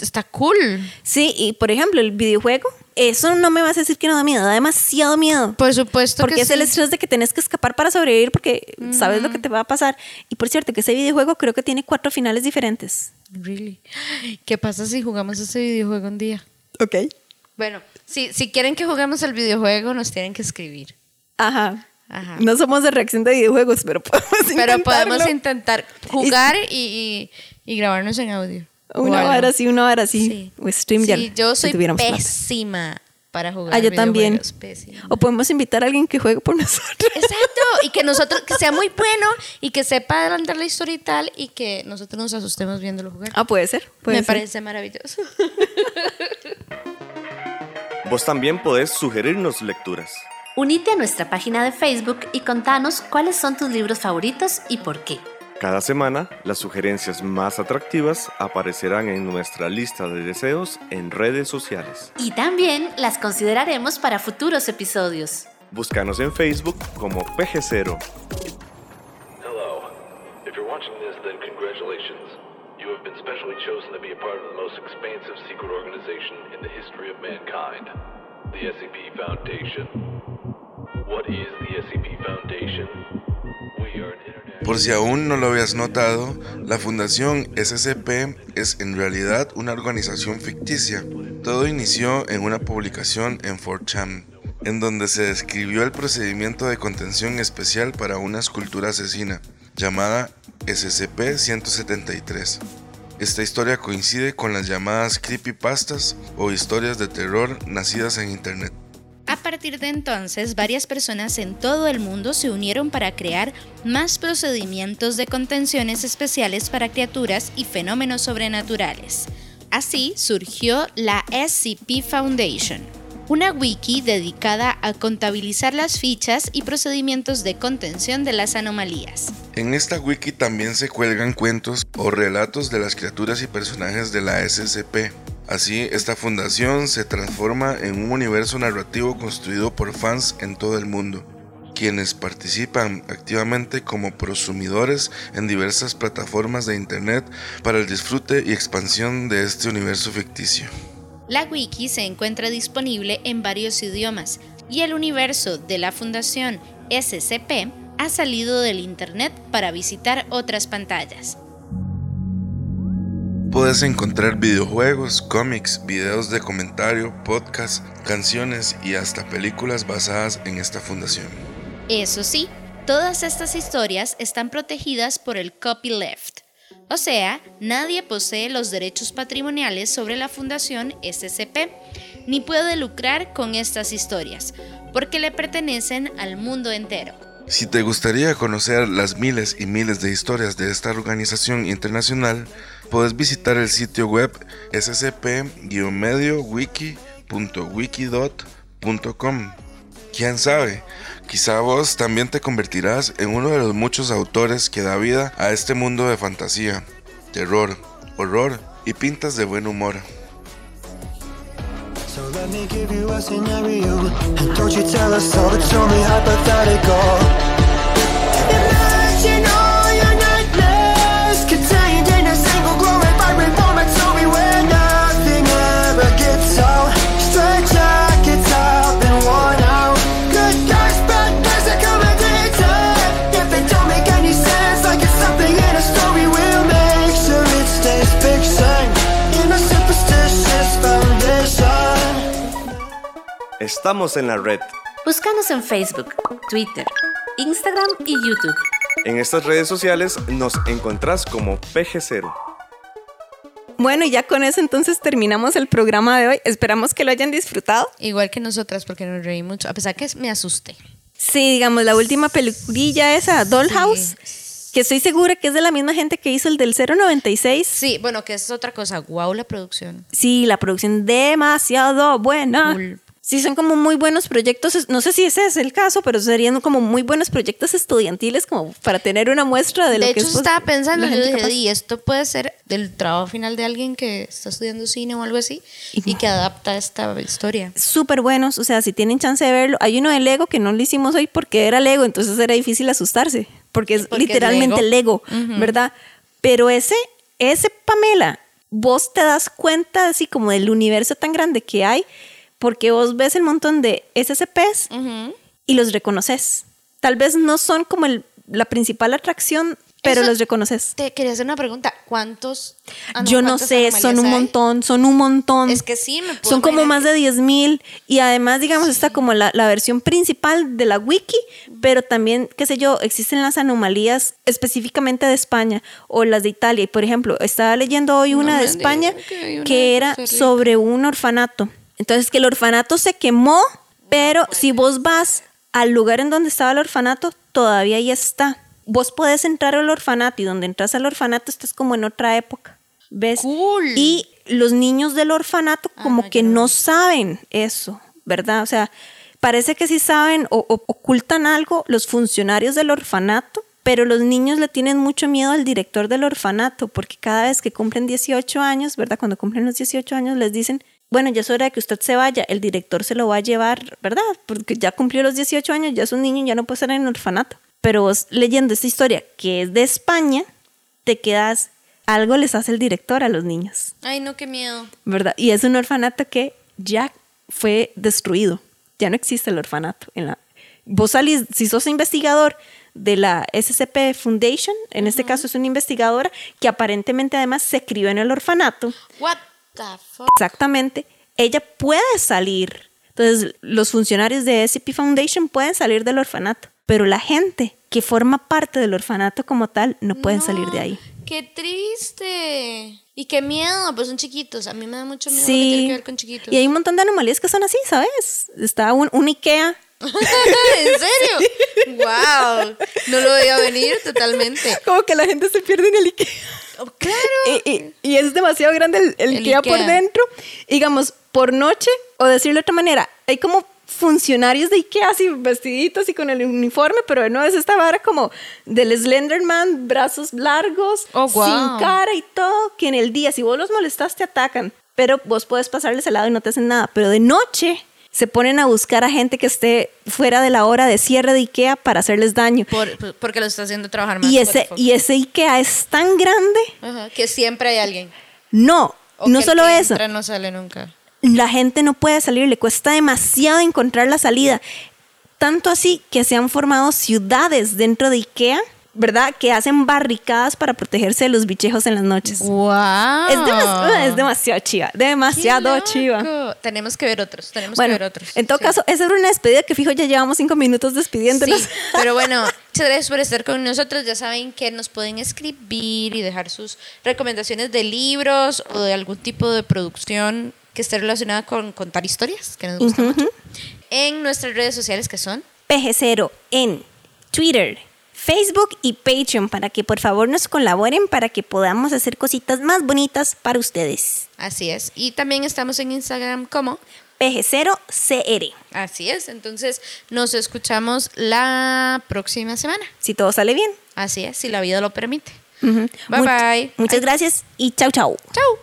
Está cool.
Sí, y por ejemplo, el videojuego, eso no me vas a decir que no da miedo, da demasiado miedo.
Por supuesto
Porque
que
es el
sí.
estrés de que tenés que escapar para sobrevivir porque sabes lo que te va a pasar. Y por cierto, que ese videojuego creo que tiene cuatro finales diferentes.
Really. ¿Qué pasa si jugamos ese videojuego un día?
Ok.
Bueno, si, si quieren que juguemos el videojuego, nos tienen que escribir.
Ajá.
Ajá.
No somos de reacción de videojuegos, pero podemos
Pero
intentarlo.
podemos intentar jugar y, y- y grabarnos en audio.
Una
algo.
hora sí, una hora sí.
Sí.
O StreamYard.
Sí, yo
si
soy
plata.
pésima para jugar.
Ah, yo también.
pésima.
O podemos invitar a alguien que juegue por nosotros.
Exacto, y que nosotros, que sea muy bueno y que sepa adelantar la historia y tal, y que nosotros nos asustemos viéndolo jugar.
Ah, puede ser. Puede
Me
ser.
parece maravilloso.
Vos también podés sugerirnos lecturas.
Unite a nuestra página de Facebook y contanos cuáles son tus libros favoritos y por qué.
Cada semana, las sugerencias más atractivas aparecerán en nuestra lista de deseos en redes sociales.
Y también las consideraremos para futuros episodios.
Búscanos en Facebook como PG0.
Specially chosen to be a part of the most expansive secret organization in the history of mankind, the SCP Foundation. What is the SCP Foundation? We are an.
Por si aún no lo habías notado, la Fundación SCP es en realidad una organización ficticia. Todo inició en una publicación en 4chan, en donde se describió el procedimiento de contención especial para una escultura asesina, llamada SCP-173. Esta historia coincide con las llamadas creepypastas o historias de terror nacidas en Internet.
A partir de entonces, varias personas en todo el mundo se unieron para crear más procedimientos de contenciones especiales para criaturas y fenómenos sobrenaturales. Así surgió la SCP Foundation, una wiki dedicada a contabilizar las fichas y procedimientos de contención de las anomalías.
En esta wiki también se cuelgan cuentos o relatos de las criaturas y personajes de la SCP. Así, esta fundación se transforma en un universo narrativo construido por fans en todo el mundo, quienes participan activamente como prosumidores en diversas plataformas de Internet para el disfrute y expansión de este universo ficticio.
La wiki se encuentra disponible en varios idiomas y el universo de la Fundación SCP ha salido del Internet para visitar otras pantallas.
Puedes encontrar videojuegos, cómics, videos de comentario, podcasts, canciones y hasta películas basadas en esta fundación.
Eso sí, todas estas historias están protegidas por el copyleft, o sea, nadie posee los derechos patrimoniales sobre la Fundación SCP, ni puede lucrar con estas historias, porque le pertenecen al mundo entero.
Si te gustaría conocer las miles y miles de historias de esta organización internacional, puedes visitar el sitio web scp-wiki.wikidot.com. Quién sabe, quizá vos también te convertirás en uno de los muchos autores que da vida a este mundo de fantasía, terror, horror y pintas de buen humor.
Estamos en la red.
Búscanos en Facebook, Twitter, Instagram y YouTube.
En estas redes sociales nos encontrás como PG0.
Bueno, y ya con eso entonces terminamos el programa de hoy. Esperamos que lo hayan disfrutado.
Igual que nosotras, porque nos reí mucho, a pesar que me asusté.
Sí, digamos, la última peliculilla esa, Dollhouse, que estoy segura que es de la misma gente que hizo el del 096.
Sí, bueno, que es otra cosa. Wow, la producción.
Sí, la producción demasiado buena.
Cool.
Sí, son como muy buenos proyectos. No sé si ese es el caso, pero serían como muy buenos proyectos estudiantiles como para tener una muestra de,
De
lo que
hecho,
es pues,
estaba pensando, yo dije,
capaz.
"Di, esto puede ser del trabajo final de alguien que está estudiando cine o algo así y que adapta esta historia.
súper buenos, o sea, si tienen chance de verlo, hay uno de Lego que no lo hicimos hoy porque era Lego, entonces era difícil asustarse, porque es
Porque
literalmente Lego, ¿verdad? Pero ese, ese Pamela, vos te das cuenta así como del universo tan grande que hay, porque vos ves el montón de SCPs y los reconoces. Tal vez no son como el- la principal atracción, pero
Eso-
los reconoces.
Te quería hacer una pregunta. ¿Cuántos? ah,
Yo no
¿cuántas
sé, son un
hay?
montón, son un montón.
Es que sí, me puedo
Son como más de 10 mil y además, digamos, está como la, la versión principal de la wiki, pero también, qué sé yo, existen las anomalías específicamente de España o las de Italia. Y por ejemplo, estaba leyendo hoy una
me
de España
que una
que era sobre un orfanato. Entonces, que el orfanato se quemó, pero si vos vas al lugar en donde estaba el orfanato, todavía ahí está. Vos podés entrar al orfanato y donde entras al orfanato estás como en otra época. ¿Ves?
Cool.
Y los niños del orfanato como
no,
que
no
saben eso, ¿verdad? O sea, parece que sí saben o, o ocultan algo los funcionarios del orfanato, pero los niños le tienen mucho miedo al director del orfanato, porque cada vez que cumplen 18 años, ¿verdad? Cuando cumplen los 18 años les dicen, bueno, ya es hora de que usted se vaya, el director se lo va a llevar, ¿verdad? Porque ya cumplió los 18 años, ya es un niño, ya no puede estar en el orfanato. Pero vos leyendo esta historia que es de España, te quedas, algo les hace el director a los niños,
Ay, no, qué miedo.
¿verdad? Y es un orfanato que ya fue destruido. Ya no existe el orfanato. En la... Vos salís, si sos investigador de la SCP Foundation, en este caso es una investigadora que aparentemente además se crió en el orfanato.
What?
Exactamente. Ella puede salir. Entonces, los funcionarios de SCP Foundation pueden salir del orfanato, pero la gente que forma parte del orfanato como tal no pueden salir de ahí.
Qué triste. Y qué miedo, pues son chiquitos. A mí me da mucho miedo lo que
Sí.
tiene que ver con chiquitos.
Y hay un montón de anomalías que son así, ¿sabes? Está un, un IKEA.
¿En serio? wow. No lo veía venir totalmente.
Como que la gente se pierde en el IKEA.
Claro.
Y, y- y es demasiado grande el, el
El
IKEA, por dentro. Digamos, por noche, o decirlo de otra manera, hay como funcionarios de IKEA así vestiditos y con el uniforme, pero no es esta vara como del Slenderman, brazos largos,
Oh, wow.
sin cara y todo, que en el día, si vos los molestas, te atacan. Pero vos puedes pasarles al lado y no te hacen nada. Pero de noche se ponen a buscar a gente que esté fuera de la hora de cierre de IKEA para hacerles daño.
Por- por- porque lo está haciendo trabajar más.
Y ese, y ese IKEA es tan grande.
Que siempre hay alguien.
No,
O
no
que el
solo
que
eso.
entra no sale nunca.
La gente no puede salir, le cuesta demasiado encontrar la salida. Tanto así que se han formado ciudades dentro de IKEA, ¿verdad? Que hacen barricadas para protegerse de los bichejos en las noches.
¡Wow!
Es, demas- es demasiado chiva, demasiado chiva.
Tenemos que ver otros. Tenemos
Bueno,
que ver otros.
en todo
Sí.
caso, esa era una despedida que fijo ya llevamos cinco minutos despidiéndonos.
Sí, pero bueno, muchas gracias por estar con nosotros. Ya saben que nos pueden escribir y dejar sus recomendaciones de libros o de algún tipo de producción que esté relacionada con contar historias, que nos gusta mucho, en nuestras redes sociales que son
PG0 en Twitter, Facebook y Patreon para que por favor nos colaboren para que podamos hacer cositas más bonitas para ustedes.
Así es. Y también estamos en Instagram como
PG0CR.
Así es. Entonces nos escuchamos la próxima semana.
Si todo sale bien.
Así es, si la vida lo permite. Bye,
Much-
bye.
Muchas gracias y chau chau.
Chau.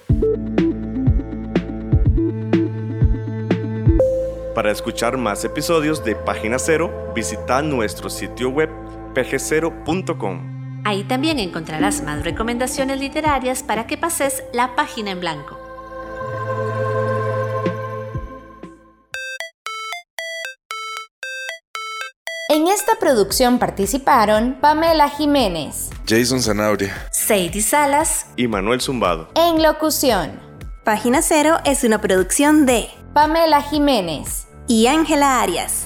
Para escuchar más episodios de Página Cero, visita nuestro sitio web pgcero.com.
Ahí también encontrarás más recomendaciones literarias para que pases la página en blanco.
En esta producción participaron Pamela Jiménez,
Jason Zanabria.
Sadie Salas,
Y Manuel Zumbado.
en locución,
Página Cero es una producción de
Pamela Jiménez.
y Ángela Arias.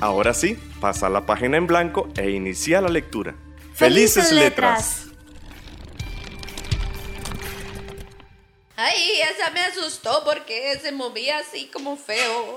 Ahora sí, pasa la página en blanco e inicia la lectura. ¡Felices letras!
Ay, esa me asustó porque se movía así como feo.